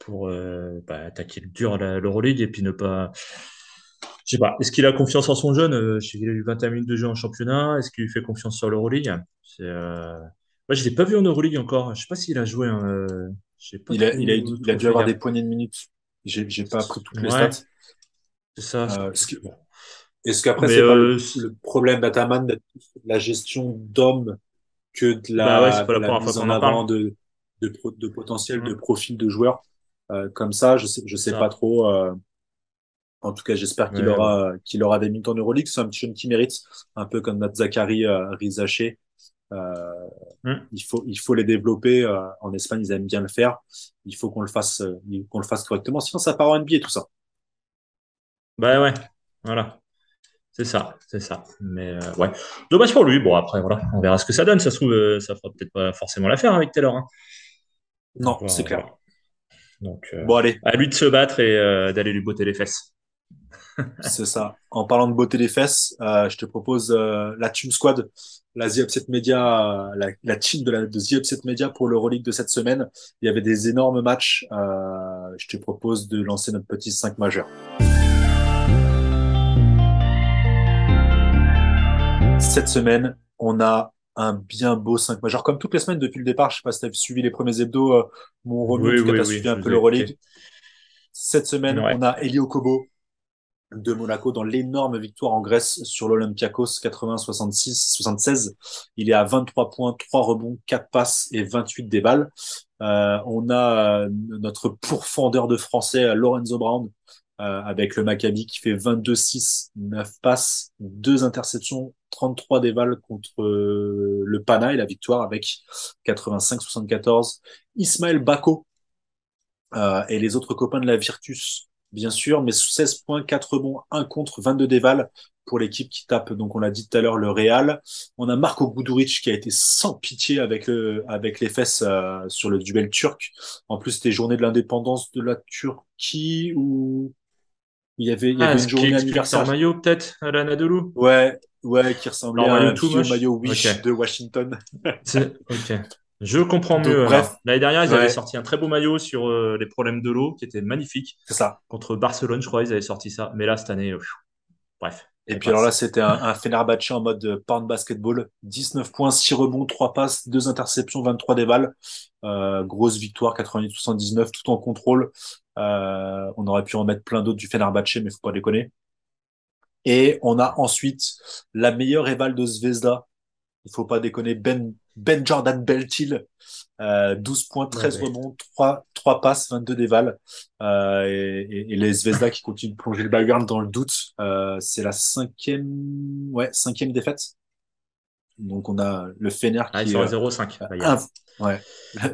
pour euh, bah, attaquer le dur à l'Euroleague et puis ne pas. Je sais pas. Est-ce qu'il a confiance en son jeune euh, Je sais qu'il a eu 21 minutes de jeu en championnat. Est-ce qu'il fait confiance sur l'Euroleague? Euh... Moi, je l'ai pas vu en Euroleague encore. Je sais pas s'il a joué. Hein, pas il, a, il, a, il a dû avoir des poignées de minutes. J'ai, j'ai pas appris toutes les stats. C'est ça. Euh, est-ce, qu'après, c'est pas le, problème d'Ataman la gestion d'hommes que de la, bah ouais, la mise en avant de, de, de, potentiel, de mmh. profil de joueurs euh, comme ça. Je sais, je sais pas trop. Euh, en tout cas, j'espère qu'il aura, qu'il aura des minutes en Euroleague. C'est un petit jeune qui mérite, un peu comme notre Zachary euh, Rizaché. Euh, mm. il faut, il faut les développer. en Espagne, ils aiment bien le faire. Il faut qu'on le fasse, qu'on le fasse correctement. Sinon, ça part en NBA tout ça. Bah ouais, voilà. C'est ça, c'est ça. Mais ouais, dommage pour lui. Bon après voilà, on verra ce que ça donne. Ça se trouve, ça fera peut-être pas forcément l'affaire avec Taylor. Hein. Non, c'est clair. Donc, euh, bon, allez. à lui de se battre et euh, d'aller lui botter les fesses. c'est ça. En parlant de botter les fesses, euh, je te propose la Team Squad, la The Upset Media, la, la team de la de The Upset Media pour l'Euroleague de cette semaine. Il y avait des énormes matchs. je te propose de lancer notre petit 5 majeur. Cette semaine, on a un bien beau 5 majeur. Comme toutes les semaines depuis le départ, je sais pas si tu as suivi les premiers hebdos, euh, mon Romu, oui, tu suivi un peu l'Euroleague. Cette semaine, on a Elio Kobo de Monaco dans l'énorme victoire en Grèce sur l'Olympiakos 80-66-76. Il est à 23 points, 3 rebonds, 4 passes et 28 déballes. Euh, on a euh, notre pourfendeur de français, Lorenzo Brown, euh, avec le Maccabi qui fait 22-6, 9 passes, 2 interceptions, 33 dévals contre euh, le Pana et la victoire avec 85-74. Ismaël Bako euh, et les autres copains de la Virtus, bien sûr, mais 16 points, 4 rebonds, 1 contre, 22 dévals pour l'équipe qui tape, donc on l'a dit tout à l'heure, le Real. On a Marco Guduric qui a été sans pitié avec, avec les fesses sur le duel turc. En plus, c'était journée de l'indépendance de la Turquie ou il y avait, il y avait ah, une journée anniversaire. maillot peut-être, à Anadolu Ouais, ouais, qui ressemblait à un vieux maillot Wish de Washington. ok. Je comprends mieux. Bref, l'année dernière, ils avaient sorti un très beau maillot sur euh, les problèmes de l'eau, qui était magnifique. C'est ça. Contre Barcelone, je crois, ils avaient sorti ça. Mais là, cette année, bref. Et puis alors là, c'était un, un Fenerbahce en mode pound basketball. 19 points, 6 rebonds, 3 passes, 2 interceptions, 23 déballes. Euh, grosse victoire, 98-79, tout en contrôle. Euh, on aurait pu en mettre plein d'autres du Fenerbahce, mais faut pas déconner. Et on a ensuite la meilleure éval de Zvezda. Il faut pas déconner. Ben, ben Jordan Beltil. Euh, 12 points, 13 rebonds, 3, 3 passes, 22 dévals. Euh, et, et, les Zvezda qui continuent de plonger le background dans le doute. Euh, c'est la cinquième, ouais, cinquième défaite Donc on a le Fener Ah, ils qui sont à est 0,5. euh, Bayern. un- ouais.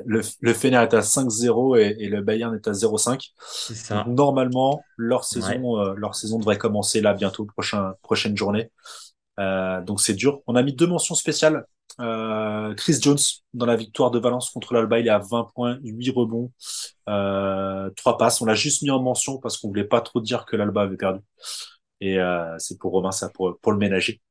Le, le Fener est à 5-0 et, et le Bayern est à 0-5. C'est Donc ça. normalement leur Ouais. saison euh, leur saison devrait commencer là bientôt prochain prochaine journée. Euh, donc c'est dur. On a mis deux mentions spéciales. Euh, Chris Jones dans la victoire de Valence contre l'Alba, il est à 20 points, 8 rebonds, euh, 3 passes. On l'a juste mis en mention parce qu'on voulait pas trop dire que l'Alba avait perdu. Et euh, c'est pour Romain ça pour pour le ménager.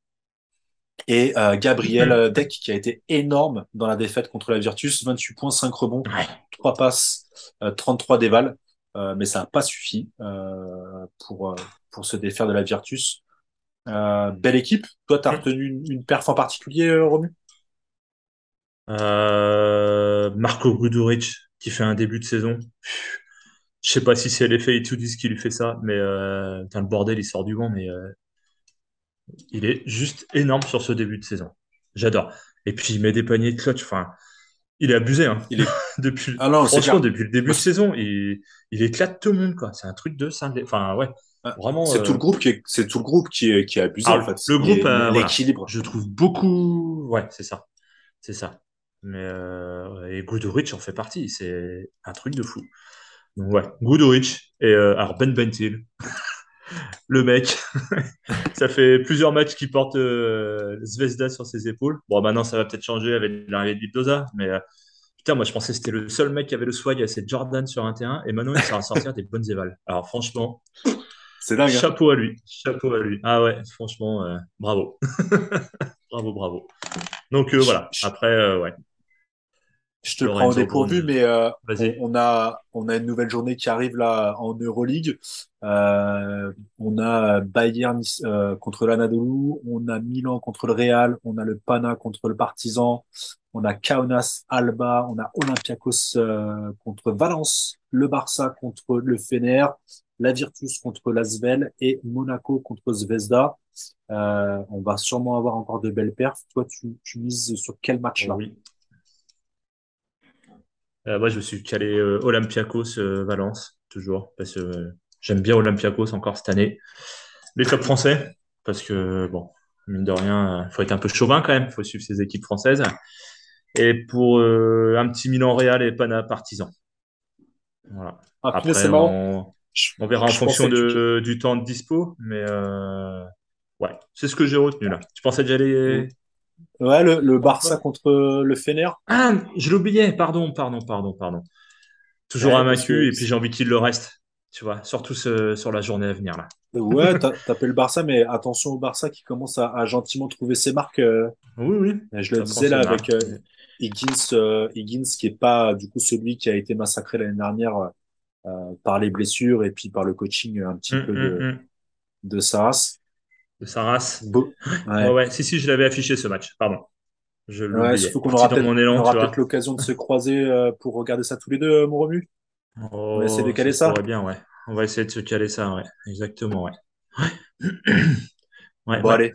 Et euh, Gabriel Deck qui a été énorme dans la défaite contre la Virtus, 28 points, 5 rebonds, Ouais. 3 passes, euh, 33 dévals, euh, mais ça n'a pas suffi euh, pour, pour se défaire de la Virtus. Euh, belle équipe. Toi, tu as retenu une, une perf en particulier, Romu? Marco Guduric qui fait un début de saison. Je sais pas si c'est l'effet Itudis qui lui fait ça, mais euh, le bordel il sort du vent, mais euh, il est juste énorme sur ce début de saison. J'adore. Et puis il met des paniers de clutch. Enfin, il est abusé hein. Il est... depuis. Ah non, franchement, depuis le début de saison, il, il éclate tout le monde quoi. C'est un truc de cinglé. Enfin ouais, Ah, vraiment. C'est euh, tout le groupe qui est, c'est tout le groupe qui est, qui est abusé, alors, en fait. le groupe, euh, voilà. l'équilibre. je trouve beaucoup. Ouais, c'est ça. C'est ça. Mais euh, et Guduric en fait partie. C'est un truc de fou. Donc ouais, Guduric et euh, alors Ben Bentil, le mec, ça fait plusieurs matchs qu'il porte euh, Zvezda sur ses épaules. Bon, maintenant ça va peut-être changer avec l'arrivée de Vildoza, mais euh, putain, moi je pensais que c'était le seul mec qui avait le swag, c'est Jordan sur un terrain, et maintenant il sert à sortir des bonnes évals. Alors franchement, C'est dingue. hein. chapeau à lui, chapeau à lui. Ah ouais, franchement, euh, bravo, bravo, bravo. Donc euh, voilà. Après, ouais, Je te prends au dépourvu, mais euh, on, a, on a une nouvelle journée qui arrive là en Euroleague. Euh, on a Bayern euh, contre l'Anadolu, on a Milan contre le Real, on a le Pana contre le Partizan, on a Kaunas Alba, on a Olympiakos contre Valence, le Barça contre le Fener, la Virtus contre l'Asvel et Monaco contre Zvezda. Euh, on va sûrement avoir encore de belles perfs. Toi, tu, tu mises sur quel match là? Oui. Euh, moi, je me suis calé euh, Olympiakos euh, Valence, toujours, parce que j'aime bien Olympiakos encore cette année. Les clubs français, parce que, bon, mine de rien, il faut être un peu chauvin quand même, il faut suivre ces équipes françaises. Et pour un petit Milan Real et Pana Partizan. Voilà. Ah, Après, c'est marrant. on, on verra en fonction tu- de, du temps de dispo, mais ouais, c'est ce que j'ai retenu là. Tu pensais déjà aller. Ouais, le, le Barça contre le Fener. Ah, je l'oubliais, pardon, pardon, pardon, pardon. Toujours Ouais, un parce vaincu, que- et puis j'ai envie qu'il le reste, tu vois, surtout ce- sur la journée à venir là. Ouais, t'as- t'appelles le Barça, mais attention au Barça qui commence à, à gentiment trouver ses marques. euh, Oui, oui. je le disais là avec euh, Higgins, euh, Higgins qui est pas du coup celui qui a été massacré l'année dernière euh, par les blessures et puis par le coaching un petit Hum, peu hum, de, de Saras. De sa race. Beau. Ouais. Ouais, si, si, je l'avais affiché ce match, pardon. Je Ouais, l'oubliais. surtout qu'on aura peut-être on l'occasion de se croiser euh, pour regarder ça tous les deux, euh, mon Romu. Oh, va essayer de caler ça. pourrait bien, ouais. On va essayer de se caler ça, ouais. Exactement, ouais. Ouais. Bon, ouais. allez,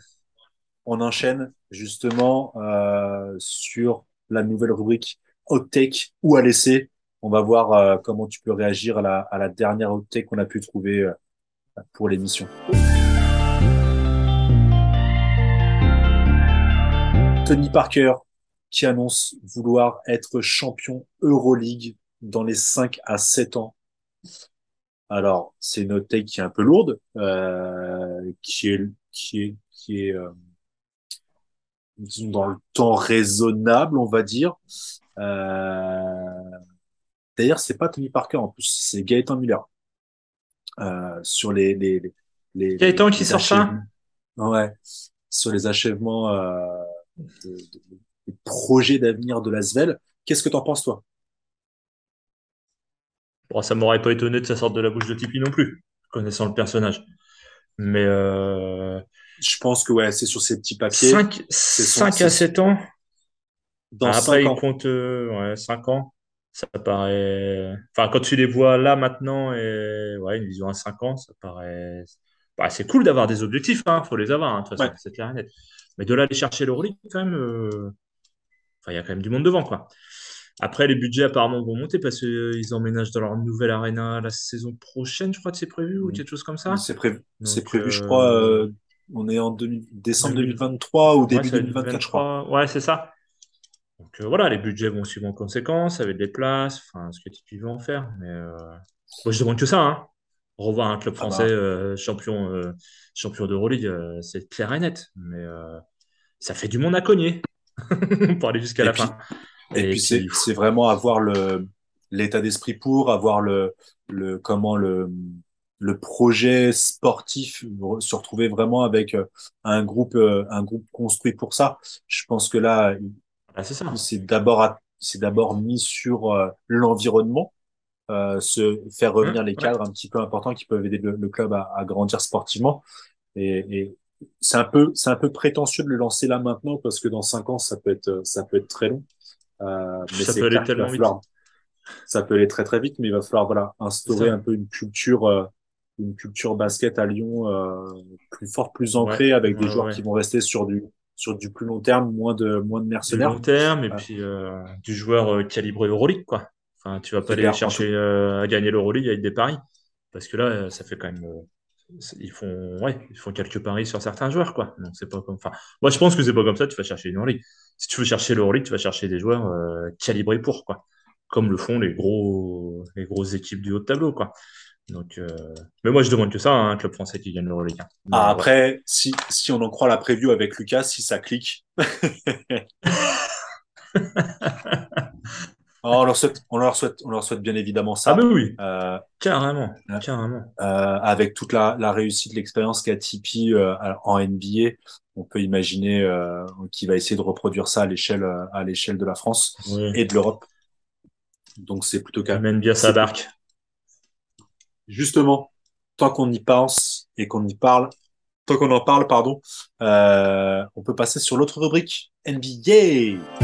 on enchaîne justement euh, sur la nouvelle rubrique Hot Take ou à laisser. On va voir euh, comment tu peux réagir à la, à la dernière Hot Take qu'on a pu trouver pour l'émission. Tony Parker qui annonce vouloir être champion Euroleague dans les 5 à 7 ans. Alors, c'est une hot take qui est un peu lourde, euh, qui est, qui est, qui est, euh, disons, dans le temps raisonnable, on va dire. Euh, D'ailleurs, c'est pas Tony Parker en plus, c'est Gaëtan Miller. Euh, sur les, les, les, les- Gaëtan qui sort ça Ouais, sur les achèvements euh, de- de- des projets d'avenir de l'Asvel. Qu'est-ce que t'en penses, toi? Bon, ça m'aurait pas étonné que ça sorte de la bouche de Tipeee non plus, connaissant le personnage. Mais euh, Je pense que ouais, c'est sur ces petits papiers. 5, son- 5 à c'est- 7 ans? Dans Après, cinq il ans. compte euh, ouais, 5 ans. Ça paraît. Enfin, quand tu les vois là maintenant, et ouais, une vision à 5 ans, ça paraît. Bah, c'est cool d'avoir des objectifs, hein, faut les avoir, hein, de toute façon, Ouais. c'est clair et net. Mais de là aller chercher l'Euroleague, quand même, euh, enfin, il y a quand même du monde devant, quoi. Après, les budgets apparemment vont monter parce qu'ils emménagent dans leur nouvelle arena la saison prochaine, je crois que c'est prévu, ou quelque chose comme ça. C'est prévu, c'est prévu, je euh, crois, euh, on est en décembre 2023 ou début 2024, je crois. Ouais, c'est ça. Donc euh, voilà, les budgets vont suivre en conséquence, avec des places, enfin, ce que tu veux en faire. Mais euh, moi, je demande que ça. Hein. Revoir un club ah français bah. euh, champion, champion d'Euroleague, c'est clair et net. Mais ça fait du monde à cogner pour aller jusqu'à la fin. Et, puis, c'est vraiment avoir le l'état d'esprit pour, avoir le, le comment le le projet sportif, se retrouver vraiment avec un groupe, un groupe construit pour ça. Je pense que là, ah, c'est d'abord c'est d'abord mis sur euh, l'environnement, euh, se faire mmh, revenir les cadres un petit peu importants qui peuvent aider le, club à, à, grandir sportivement. Et, et c'est un peu c'est un peu prétentieux de le lancer là maintenant parce que dans cinq ans ça peut être ça peut être très long. Euh, mais ça peut aller tellement vite. ça peut aller très très vite, mais il va falloir voilà instaurer un peu une culture euh, une culture basket à Lyon euh, plus forte, plus ancrée, avec des joueurs qui vont rester sur du sur du plus long terme, moins de, moins de mercenaires. Du long terme, et puis euh, du joueur calibré Euroleague, quoi. Enfin, tu vas pas aller chercher euh, à gagner l'Euroleague avec des paris. Parce que là, ça fait quand même. ils font, ouais, ils font quelques paris sur certains joueurs, quoi. Donc, c'est pas comme. Enfin, moi, je pense que c'est pas comme ça, tu vas chercher une Euroleague. Si tu veux chercher l'Euroleague, tu vas chercher des joueurs calibrés pour, quoi. Comme le font les gros, les grosses équipes du haut de tableau, quoi. Donc, euh, Mais moi, je demande que ça, hein, un club français qui gagne l'Euroleague. Hein. Ah, après, si, si on en croit la preview avec Lucas, si ça clique. Oh, on, leur souhaite, on, leur souhaite, on leur souhaite bien évidemment ça. Ah, mais oui. Euh, carrément. Euh, carrément. avec toute la, la réussite, l'expérience qu'a Tipeee en NBA, on peut imaginer qu'il va essayer de reproduire ça à l'échelle à l'échelle de la France et de l'Europe. Donc c'est plutôt calme. Mène bien sa barque justement, tant qu'on y pense et qu'on y parle, tant qu'on en parle, pardon, euh, on peut passer sur l'autre rubrique, NBA.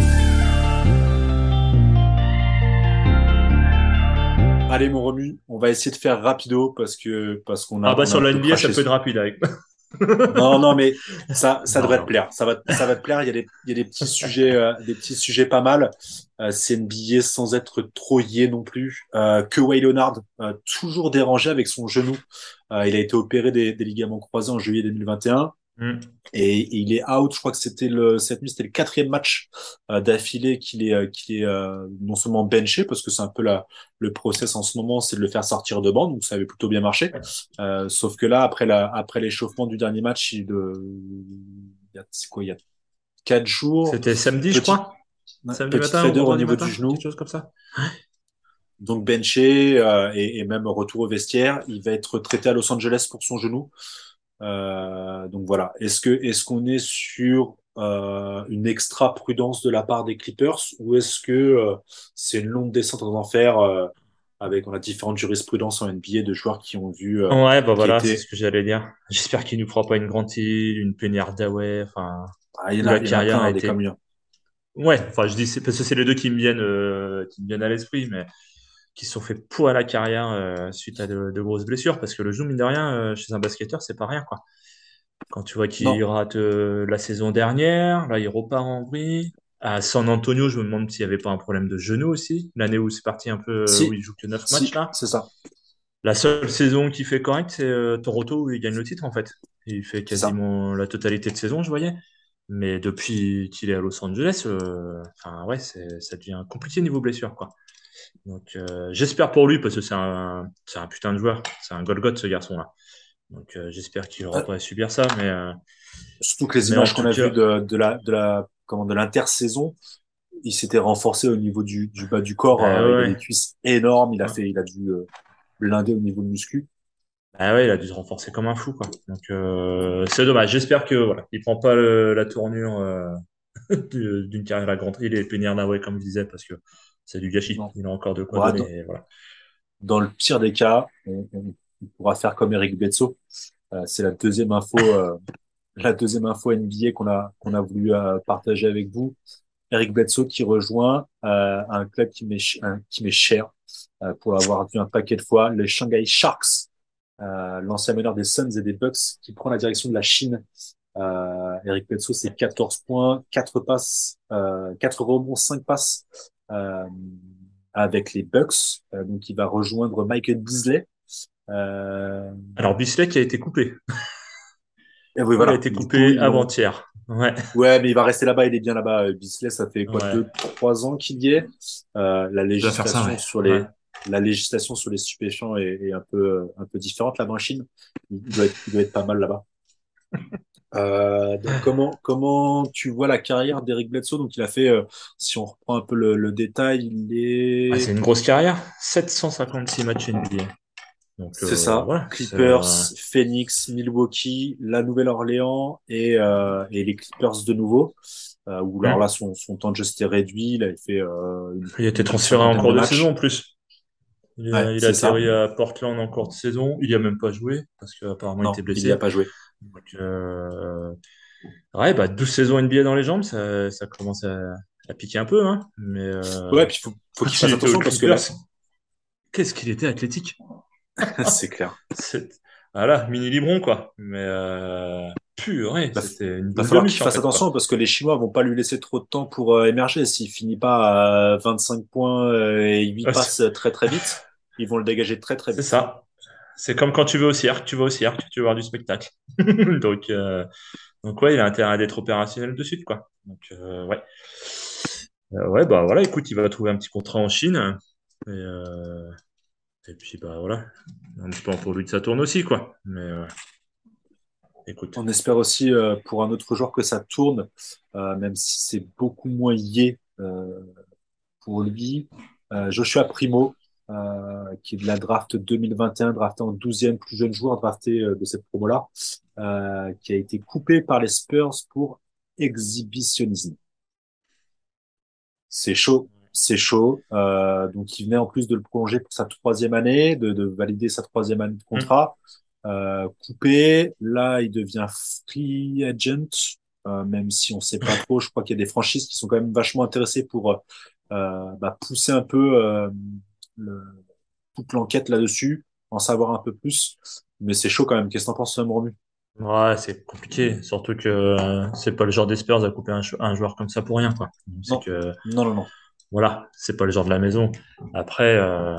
Allez mon Romu, on va essayer de faire rapido parce que parce qu'on a. Ah bah sur la NBA ça peut être rapide avec non, non, mais ça, ça devrait te plaire. Ça va, ça va te plaire. Il y a des, il y a des petits sujets, euh, des petits sujets pas mal. Euh, c'est NBA sans être trop yé non plus. Euh, que Way Leonard, euh, toujours dérangé avec son genou. Euh, il a été opéré des, des ligaments croisés en juillet 2021. Mm. Et, il est out. Je crois que c'était le cette nuit, c'était le quatrième match euh, d'affilée qu'il est euh, qu'il est euh, non seulement benché parce que c'est un peu la le process en ce moment, c'est de le faire sortir de bande, donc ça avait plutôt bien marché. sauf que là, après la après l'échauffement du dernier match, il c'est quoi il y a quatre jours. C'était samedi, je crois. Samedi matin, au niveau du genou, quelque chose comme ça. Donc benché et, et, même retour au vestiaire, il va être traité à Los Angeles pour son genou. Euh, donc voilà. Est-ce que est-ce qu'on est sur euh, une extra prudence de la part des Clippers ou est-ce que euh, c'est une longue descente en enfer euh, avec on a différentes jurisprudences en NBA de joueurs qui ont vu. ouais, bah voilà, c'est ce que j'allais dire. J'espère qu'il nous fera pas une grande île, une plénière d'Away, enfin. Ah, il y a, la carrière a été... Ouais, enfin je dis parce que c'est les deux qui me viennent qui me viennent à l'esprit, mais qui se sont fait pour à la carrière euh, suite à de, grosses blessures, parce que le jeu, mine de rien, euh, chez un basketteur, c'est pas rien, quoi. Quand tu vois qu'il rate euh, la saison dernière, là, il repart en vrille. À San Antonio, je me demande s'il n'y avait pas un problème de genou aussi. L'année où c'est parti un peu, où il joue que 9 matchs, là. C'est ça. La seule saison qui fait correct, c'est Toronto où il gagne le titre, en fait. Il fait quasiment la totalité de saison, je voyais. Mais depuis qu'il est à Los Angeles, enfin ouais, ça devient compliqué niveau blessure, quoi. Donc euh, j'espère pour lui parce que c'est un, c'est un putain de joueur, c'est un Golgoth ce garçon-là. Donc euh, j'espère qu'il aura pas à subir ça, mais euh, surtout que les images qu'on a vues de, de la de la comment de l'intersaison, il s'était renforcé au niveau du, du bas du corps, bah avec des cuisses énormes. Il a fait, il a dû blinder au niveau de muscu. Ah ouais, il a dû se renforcer comme un fou, quoi. Donc c'est dommage. J'espère que voilà, il prend pas la tournure d'une carrière à grande il est pénir Naoué comme je disais parce que c'est du gâchis. Il a encore de quoi donner. Dans, le pire des cas, on, pourra faire comme Eric Bledsoe. Euh, c'est la deuxième info, euh, la deuxième info NBA qu'on a qu'on a voulu euh, partager avec vous. Eric Bledsoe qui rejoint un club qui m'est qui m'est cher pour l'avoir vu un paquet de fois, les Shanghai Sharks, l'ancien meneur des Suns et des Bucks, qui prend la direction de la Chine. Eric Bledsoe, c'est 14 points, 4 passes, 4 rebonds, 5 passes euh, avec les Bucks. Euh, donc, il va rejoindre Michael Beasley. Euh, Alors, Beasley qui a été coupé. oui, Il a été coupé avant-hier. Ouais. Ouais, mais il va rester là-bas, il est bien là-bas. Euh, Bisley, ça fait quoi, Ouais. deux, trois ans qu'il y est? Euh, la ça, législation ouais. sur les, la législation sur les stupéfiants est, est un peu, euh, un peu différente là-bas en Chine. Il doit être, il doit être pas mal là-bas. Euh, donc comment, comment tu vois la carrière d'Eric Bledsoe? Donc il a fait, euh, si on reprend un peu le, le détail, il Ah, c'est est, une grosse carrière. 756 matchs NBA. C'est euh, ça, voilà. Clippers, euh, Phoenix, Milwaukee, la Nouvelle-Orléans et, euh, et les Clippers de nouveau. Euh, où alors hmm. là son, son temps de jeu s'était réduit, il avait fait euh, Il a été une transféré en cours de saison en plus. Il a, Ouais, il a c'est ça. atterri à Portland en cours de saison. Il n'y a même pas joué parce qu'apparemment il était Non, il n'y a blessé. pas joué. Donc, euh, ouais, bah, 12 saisons NBA dans les jambes, ça, ça commence à, à piquer un peu. Hein. Mais euh, Ouais, puis faut, faut qu'il il fasse attention parce que là, qu'est-ce qu'il était athlétique. c'est clair. Voilà, mini Libron, quoi. Mais euh, purée, Va, c'était une falloir qu'il en fasse quoi. attention parce que les Chinois vont pas lui laisser trop de temps pour euh, émerger. S'il finit pas à 25 points et 8 Ouais, c'est passes très très vite, ils vont le dégager très très c'est vite. ça. C'est comme quand tu vas au cirque, tu vas au cirque, tu veux voir du spectacle. Donc, euh, donc ouais, il a intérêt d'être opérationnel de suite, quoi. Donc, euh, ouais. Euh, ouais, bah voilà, écoute, il va trouver un petit contrat en Chine. Et, euh, et puis, bah voilà, en espérant pour lui que ça tourne aussi, quoi. Mais euh, écoute, On espère aussi euh, pour un autre joueur que ça tourne, euh, même si c'est beaucoup moins yé euh, pour lui. Euh, Joshua Primo, euh, qui est de la draft 2021, drafté en 12e, plus jeune joueur drafté euh, de cette promo-là, euh, qui a été coupé par les Spurs pour exhibitionnisme. C'est chaud, c'est chaud. Euh, donc il venait en plus de le prolonger pour sa troisième année, de, de valider sa troisième année de contrat. Euh, coupé, là il devient free agent, même si on sait pas trop. Je crois qu'il y a des franchises qui sont quand même vachement intéressées pour bah, pousser un peu le, toute l'enquête là-dessus, en savoir un peu plus. Mais c'est chaud quand même. Qu'est-ce que t'en penses, Sam Romu? ouais, c'est compliqué. Surtout que euh, c'est pas le genre des Spurs à couper un, jou- un joueur comme ça pour rien, quoi. Non, que, non, non, non. voilà, c'est pas le genre de la maison. Après, euh,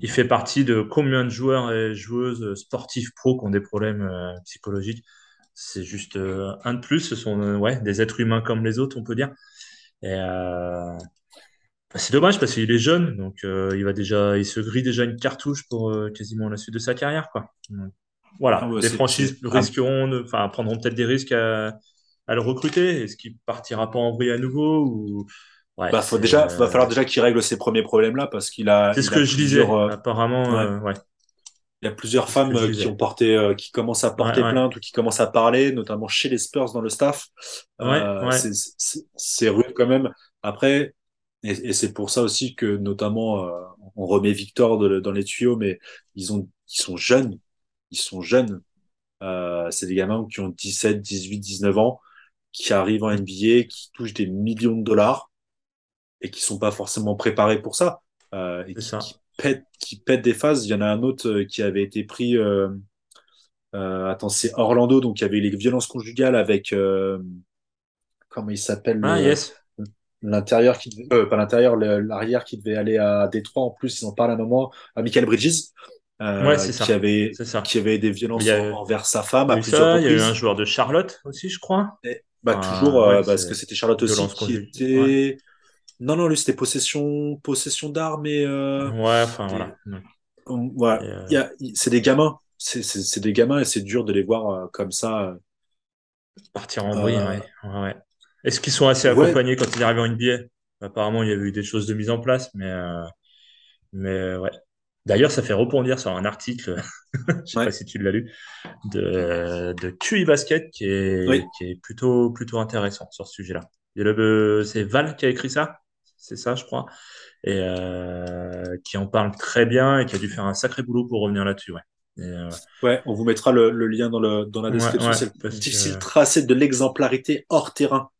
il fait partie de combien de joueurs et joueuses sportifs pro qui ont des problèmes euh, psychologiques? C'est juste euh, un de plus. Ce sont ouais, des êtres humains comme les autres, on peut dire. Et euh, c'est dommage parce qu'il est jeune, donc euh, il va déjà, il se grille déjà une cartouche pour euh, quasiment la suite de sa carrière, quoi. Donc, Ah voilà, ouais, les franchises ah, risqueront, enfin prendront peut-être des risques à, à le recruter. Est-ce qu'il partira pas en vrille à nouveau ou ouais, bah, faut déjà, va euh, falloir déjà qu'il règle ses premiers problèmes là, parce qu'il a, c'est ce que je disais. euh, Apparemment, ouais, euh, il y a plusieurs femmes euh, qui ont porté, euh, qui commencent à porter ouais, plainte ou qui commencent à parler, notamment chez les Spurs dans le staff. ouais, Euh, ouais, c'est rude quand même. Après, et, et c'est pour ça aussi que notamment, euh, on remet Victor de- dans les tuyaux, mais ils ont, ils sont jeunes, ils sont jeunes. Euh, c'est des gamins qui ont 17, 18, 19 ans, qui arrivent en NBA, qui touchent des millions de dollars et qui sont pas forcément préparés pour ça, euh, et qui, ça. qui pètent, qui pètent des phases. Il y en a un autre euh, qui avait été pris, euh, euh, attends, c'est Orlando, donc il y avait les violences conjugales avec, euh, comment il s'appelle, Ah yes, l'intérieur qui devait, euh, pas l'intérieur, l'arrière qui devait aller à Détroit. En plus, ils en parlent à un moment, à Michael Bridges, ouais, euh, c'est qui ça, avait, c'est ça. qui avait des violences a, envers sa femme il y a eu. Il y a eu un joueur de Charlotte aussi, je crois. Et, bah, Enfin, toujours, euh, ouais, parce que c'est c'était Charlotte aussi qui conjugale. Ouais, était, non, non, lui, c'était possession, possession d'armes et, euh, ouais, enfin voilà. Ouais. Voilà. Euh, c'est des gamins. C'est, c'est, c'est des gamins et c'est dur de les voir euh, comme ça. partir en Euh, ouais, ouais, ouais. Est-ce qu'ils sont assez ouais, accompagnés quand ils arrivent en NBA? Apparemment, il y a eu des choses de mise en place, mais, euh, mais euh, ouais. D'ailleurs, ça fait rebondir sur un article, je sais pas si tu l'as lu, de, de QI Basket qui est, oui, qui est plutôt, plutôt intéressant sur ce sujet-là. Il y a le- C'est Val qui a écrit ça, c'est ça, je crois, et euh, qui en parle très bien et qui a dû faire un sacré boulot pour revenir là-dessus, ouais. Euh, ouais. On vous mettra le, le lien dans le, dans la description. ouais, C'est le difficile que tracé de l'exemplarité hors terrain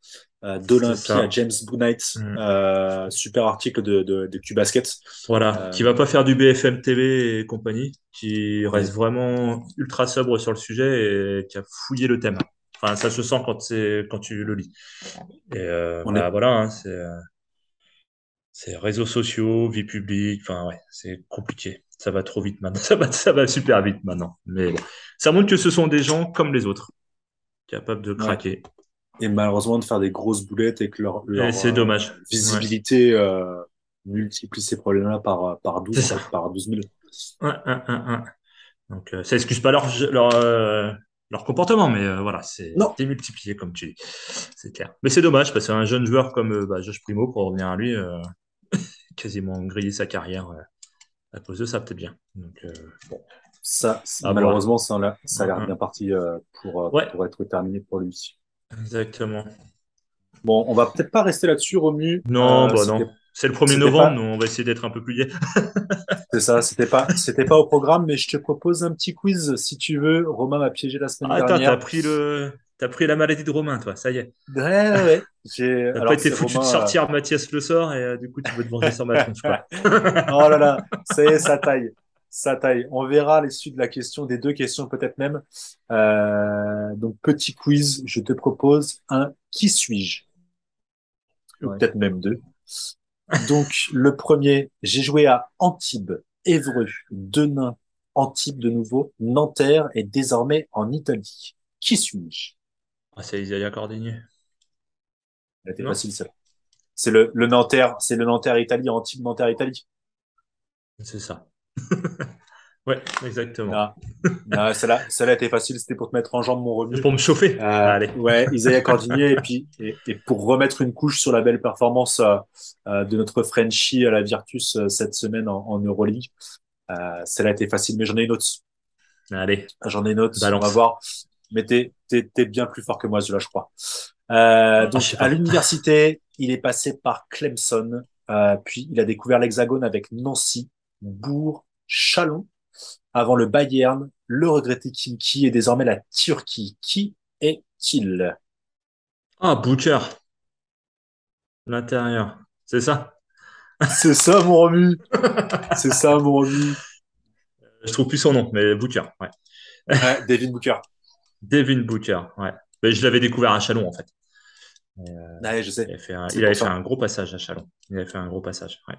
euh, à ça. James Boonight. Mm. Euh, super article de, de, de Q-Basket. Voilà, qui va pas faire du BFM TV et compagnie, qui reste ouais. vraiment ultra sobre sur le sujet et qui a fouillé le thème. Enfin, ça se sent quand c'est quand tu le lis. Et On bah est, voilà, hein, c'est c'est réseaux sociaux, vie publique. Enfin ouais, c'est compliqué. Ça va trop vite maintenant. Ça va ça va super vite maintenant. Mais bon, ça montre que ce sont des gens comme les autres. capable de craquer. Et malheureusement de faire des grosses boulettes et que leur, leur c'est dommage. visibilité multiplie ces problèmes-là par, par 12, par 12 000. Ouais, Donc, ça excuse pas leur, leur, leur comportement, mais voilà, c'est démultiplié comme tu dis. C'est clair. Mais c'est dommage parce qu'un jeune joueur comme bah, Josh Primo, pour revenir à lui, quasiment grillé sa carrière à cause de ça, peut-être bien. Donc, bon. Ça, malheureusement, ça, ça a l'air bien parti pour, pour être terminé pour lui. Exactement. Bon, on va peut-être pas rester là-dessus, Romu. Non, bah non. C'est le 1er novembre, on va essayer d'être un peu plus gai. c'est ça, c'était pas, c'était pas au programme, mais je te propose un petit quiz si tu veux. Romain m'a piégé la semaine dernière. Attends, t'as pris le, t'as pris la maladie de Romain, toi, ça y est. Ouais, ouais. J'ai. Pas été foutu de sortir Mathias Le Sort et euh, du coup tu veux te venger sur ma tronche, quoi. oh là là, ça y est, ça taille. Ça taille. On verra les suites de la question, des deux questions peut-être même. Euh, donc petit quiz, je te propose un qui suis-je? Ou peut-être même deux. Donc, le premier, j'ai joué à Antibes, Évreux, Denain, Antibes de nouveau, Nanterre et désormais en Italie. Qui suis-je? Ah, C'est Isaiah Cordinier. C'était facile, ça. C'est le, le Nanterre, c'est le Nanterre Italie, Antibes, Nanterre Italie. C'est ça. Ouais, exactement. Ah. Ah, celle-là, celle était facile, c'était pour te mettre en jambe mon revenu. Pour me chauffer. Euh, Allez. Ouais, Isaiah Cordinier, et puis et, et, pour remettre une couche sur la belle performance euh, euh de notre Frenchie à la Virtus euh, cette semaine en, en Euroleague. Euh, celle-là était facile, mais j'en ai une autre. Allez. J'en ai une autre, on va voir. Mais t'es, t'es, t'es bien plus fort que moi, celui-là, je crois. Euh, donc, à l'université, il est passé par Clemson, puis il a découvert l'Hexagone avec Nancy, Bourg, Chalon avant le Bayern, le regretté Kimki et désormais la Turquie. Qui est-il? Ah, Butcher. L'intérieur. C'est ça? C'est ça, mon Romu. C'est ça, mon Romu. Je trouve plus son nom, mais Butcher, ouais. ouais Devin Booker. Devin Booker, ouais. Mais je l'avais découvert à Chalon, en fait. Euh, ouais, je sais. Il avait fait, un, il avait fait un gros passage à Chalon. Il avait fait un gros passage, ouais.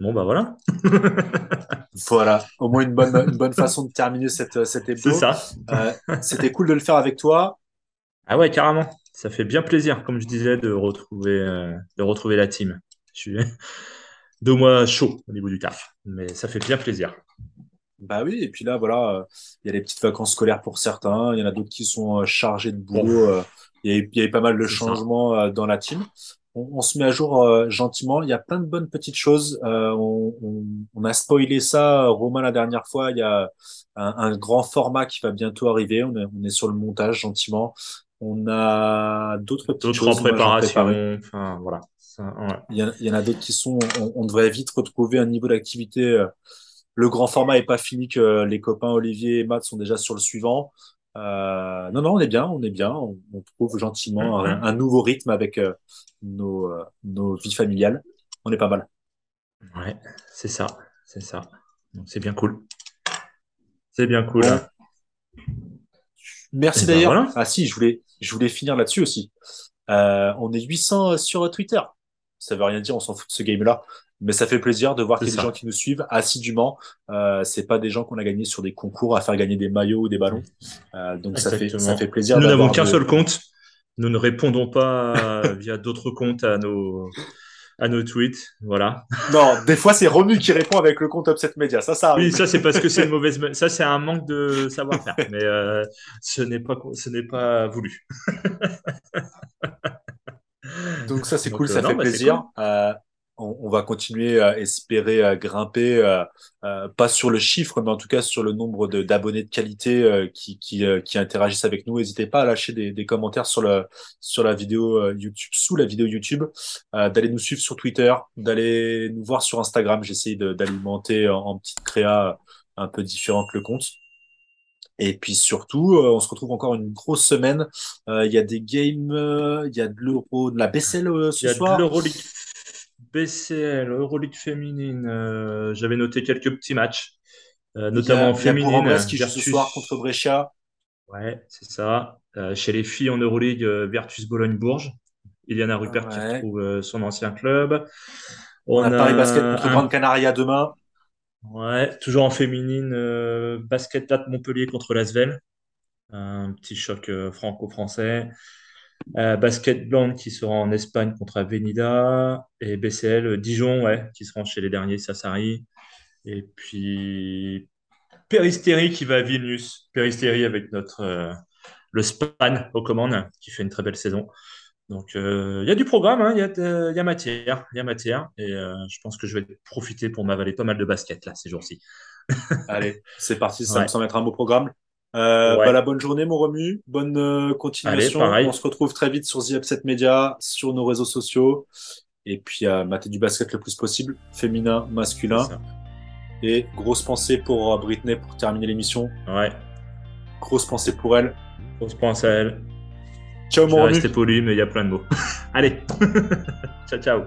Bon, bah voilà. voilà, au moins une bonne, une bonne façon de terminer cette, cette C'est ça. Euh, C'était cool de le faire avec toi. Ah ouais, carrément. Ça fait bien plaisir, comme je disais, de retrouver, euh, de retrouver la team. Je suis deux mois chaud au niveau du taf, mais ça fait bien plaisir. Bah oui, et puis là, voilà, il y a les petites vacances scolaires pour certains, il y en a d'autres qui sont euh, chargés de boulot. Il y, a, il y a eu pas mal de changements dans la team on, se met à jour euh, gentiment. Il y a plein de bonnes petites choses. Euh, on, on, a spoilé ça, Romain, la dernière fois. Il y a un, un grand format qui va bientôt arriver. On est, on est, sur le montage gentiment. On a d'autres petites choses. en préparation. Enfin, voilà. il, y il, y en a d'autres qui sont. On, devrait vite retrouver un niveau d'activité. Le grand format est pas fini que les copains Olivier et Matt sont déjà sur le suivant. Euh, non, non, on est bien, on est bien. On, trouve gentiment un, un, nouveau rythme avec euh, nos, euh, nos vies familiales. On est pas mal. Ouais, c'est ça, c'est ça. Donc c'est bien cool. C'est bien cool. Merci ben d'ailleurs. Ah si, je voulais, je voulais finir là-dessus aussi. On est 800 sur Twitter. Ça veut rien dire, on s'en fout de ce game-là mais ça fait plaisir de voir qu'il y a des gens qui nous suivent assidûment. Euh, c'est pas des gens qu'on a gagnés sur des concours à faire gagner des maillots ou des ballons. Euh, donc ça fait, ça fait plaisir. Nous n'avons qu'un seul compte. Nous ne répondons pas via d'autres comptes à nos à nos tweets, voilà. Non, des fois c'est Romu qui répond avec le compte Upset Media, ça ça. Oui, ça c'est parce que c'est une mauvaise, ça c'est un manque de savoir-faire, mais euh, ce n'est pas ce n'est pas voulu. Donc ça c'est cool, ça euh, fait bah, plaisir. Euh, on, va continuer à espérer à grimper, euh, euh, pas sur le chiffre, mais en tout cas sur le nombre d'abonnés de, qualité euh, qui, qui, qui, interagissent avec nous. N'hésitez pas à lâcher des, des, commentaires sur, le, sur la vidéo YouTube, sous la vidéo YouTube, d'aller nous suivre sur Twitter, d'aller nous voir sur Instagram. J'essaie d'alimenter en, en petite créa un peu différente le compte. Et puis surtout, on se retrouve encore une grosse semaine. Il y a des games, il y a de l'euro, de la BCL ce soir. Il y a de BCL, Euroleague féminine, euh, j'avais noté quelques petits matchs, euh, notamment féminine. Il qui joue ce soir contre Brescia. Ouais, c'est ça. Euh, chez les filles en Euroleague, Virtus Bologne-Bourges. Iliana Rupert qui retrouve son ancien club. On, a, Paris Basket contre Grande Canaria demain. Ouais, toujours en féminine, Basket Montpellier contre Lasvel. un petit choc franco-français. Basket Blanc qui sera en Espagne contre Avenida et BCL Dijon ouais, qui seront chez les derniers Sassari. Et puis Péristérie qui va à Vilnius. Péristérie avec notre le Span aux commandes qui fait une très belle saison. Donc, euh, il y a du programme, hein, il y, a matière, il y a matière. Et euh, je pense que je vais profiter pour m'avaler pas mal de basket là ces jours-ci. Allez, c'est parti, ça me semble être un beau programme. Euh, bah, la bonne journée, mon Remu. Bonne continuation. On se retrouve très vite sur The Upset Media, sur nos réseaux sociaux. Et puis, à mater du basket le plus possible, féminin, masculin. Et grosse pensée pour Britney pour terminer l'émission. Ouais. Grosse pensée pour elle. Grosse pensée à elle. Ciao, mon vais rester poli, mais il y a plein de mots. Allez, ciao, ciao.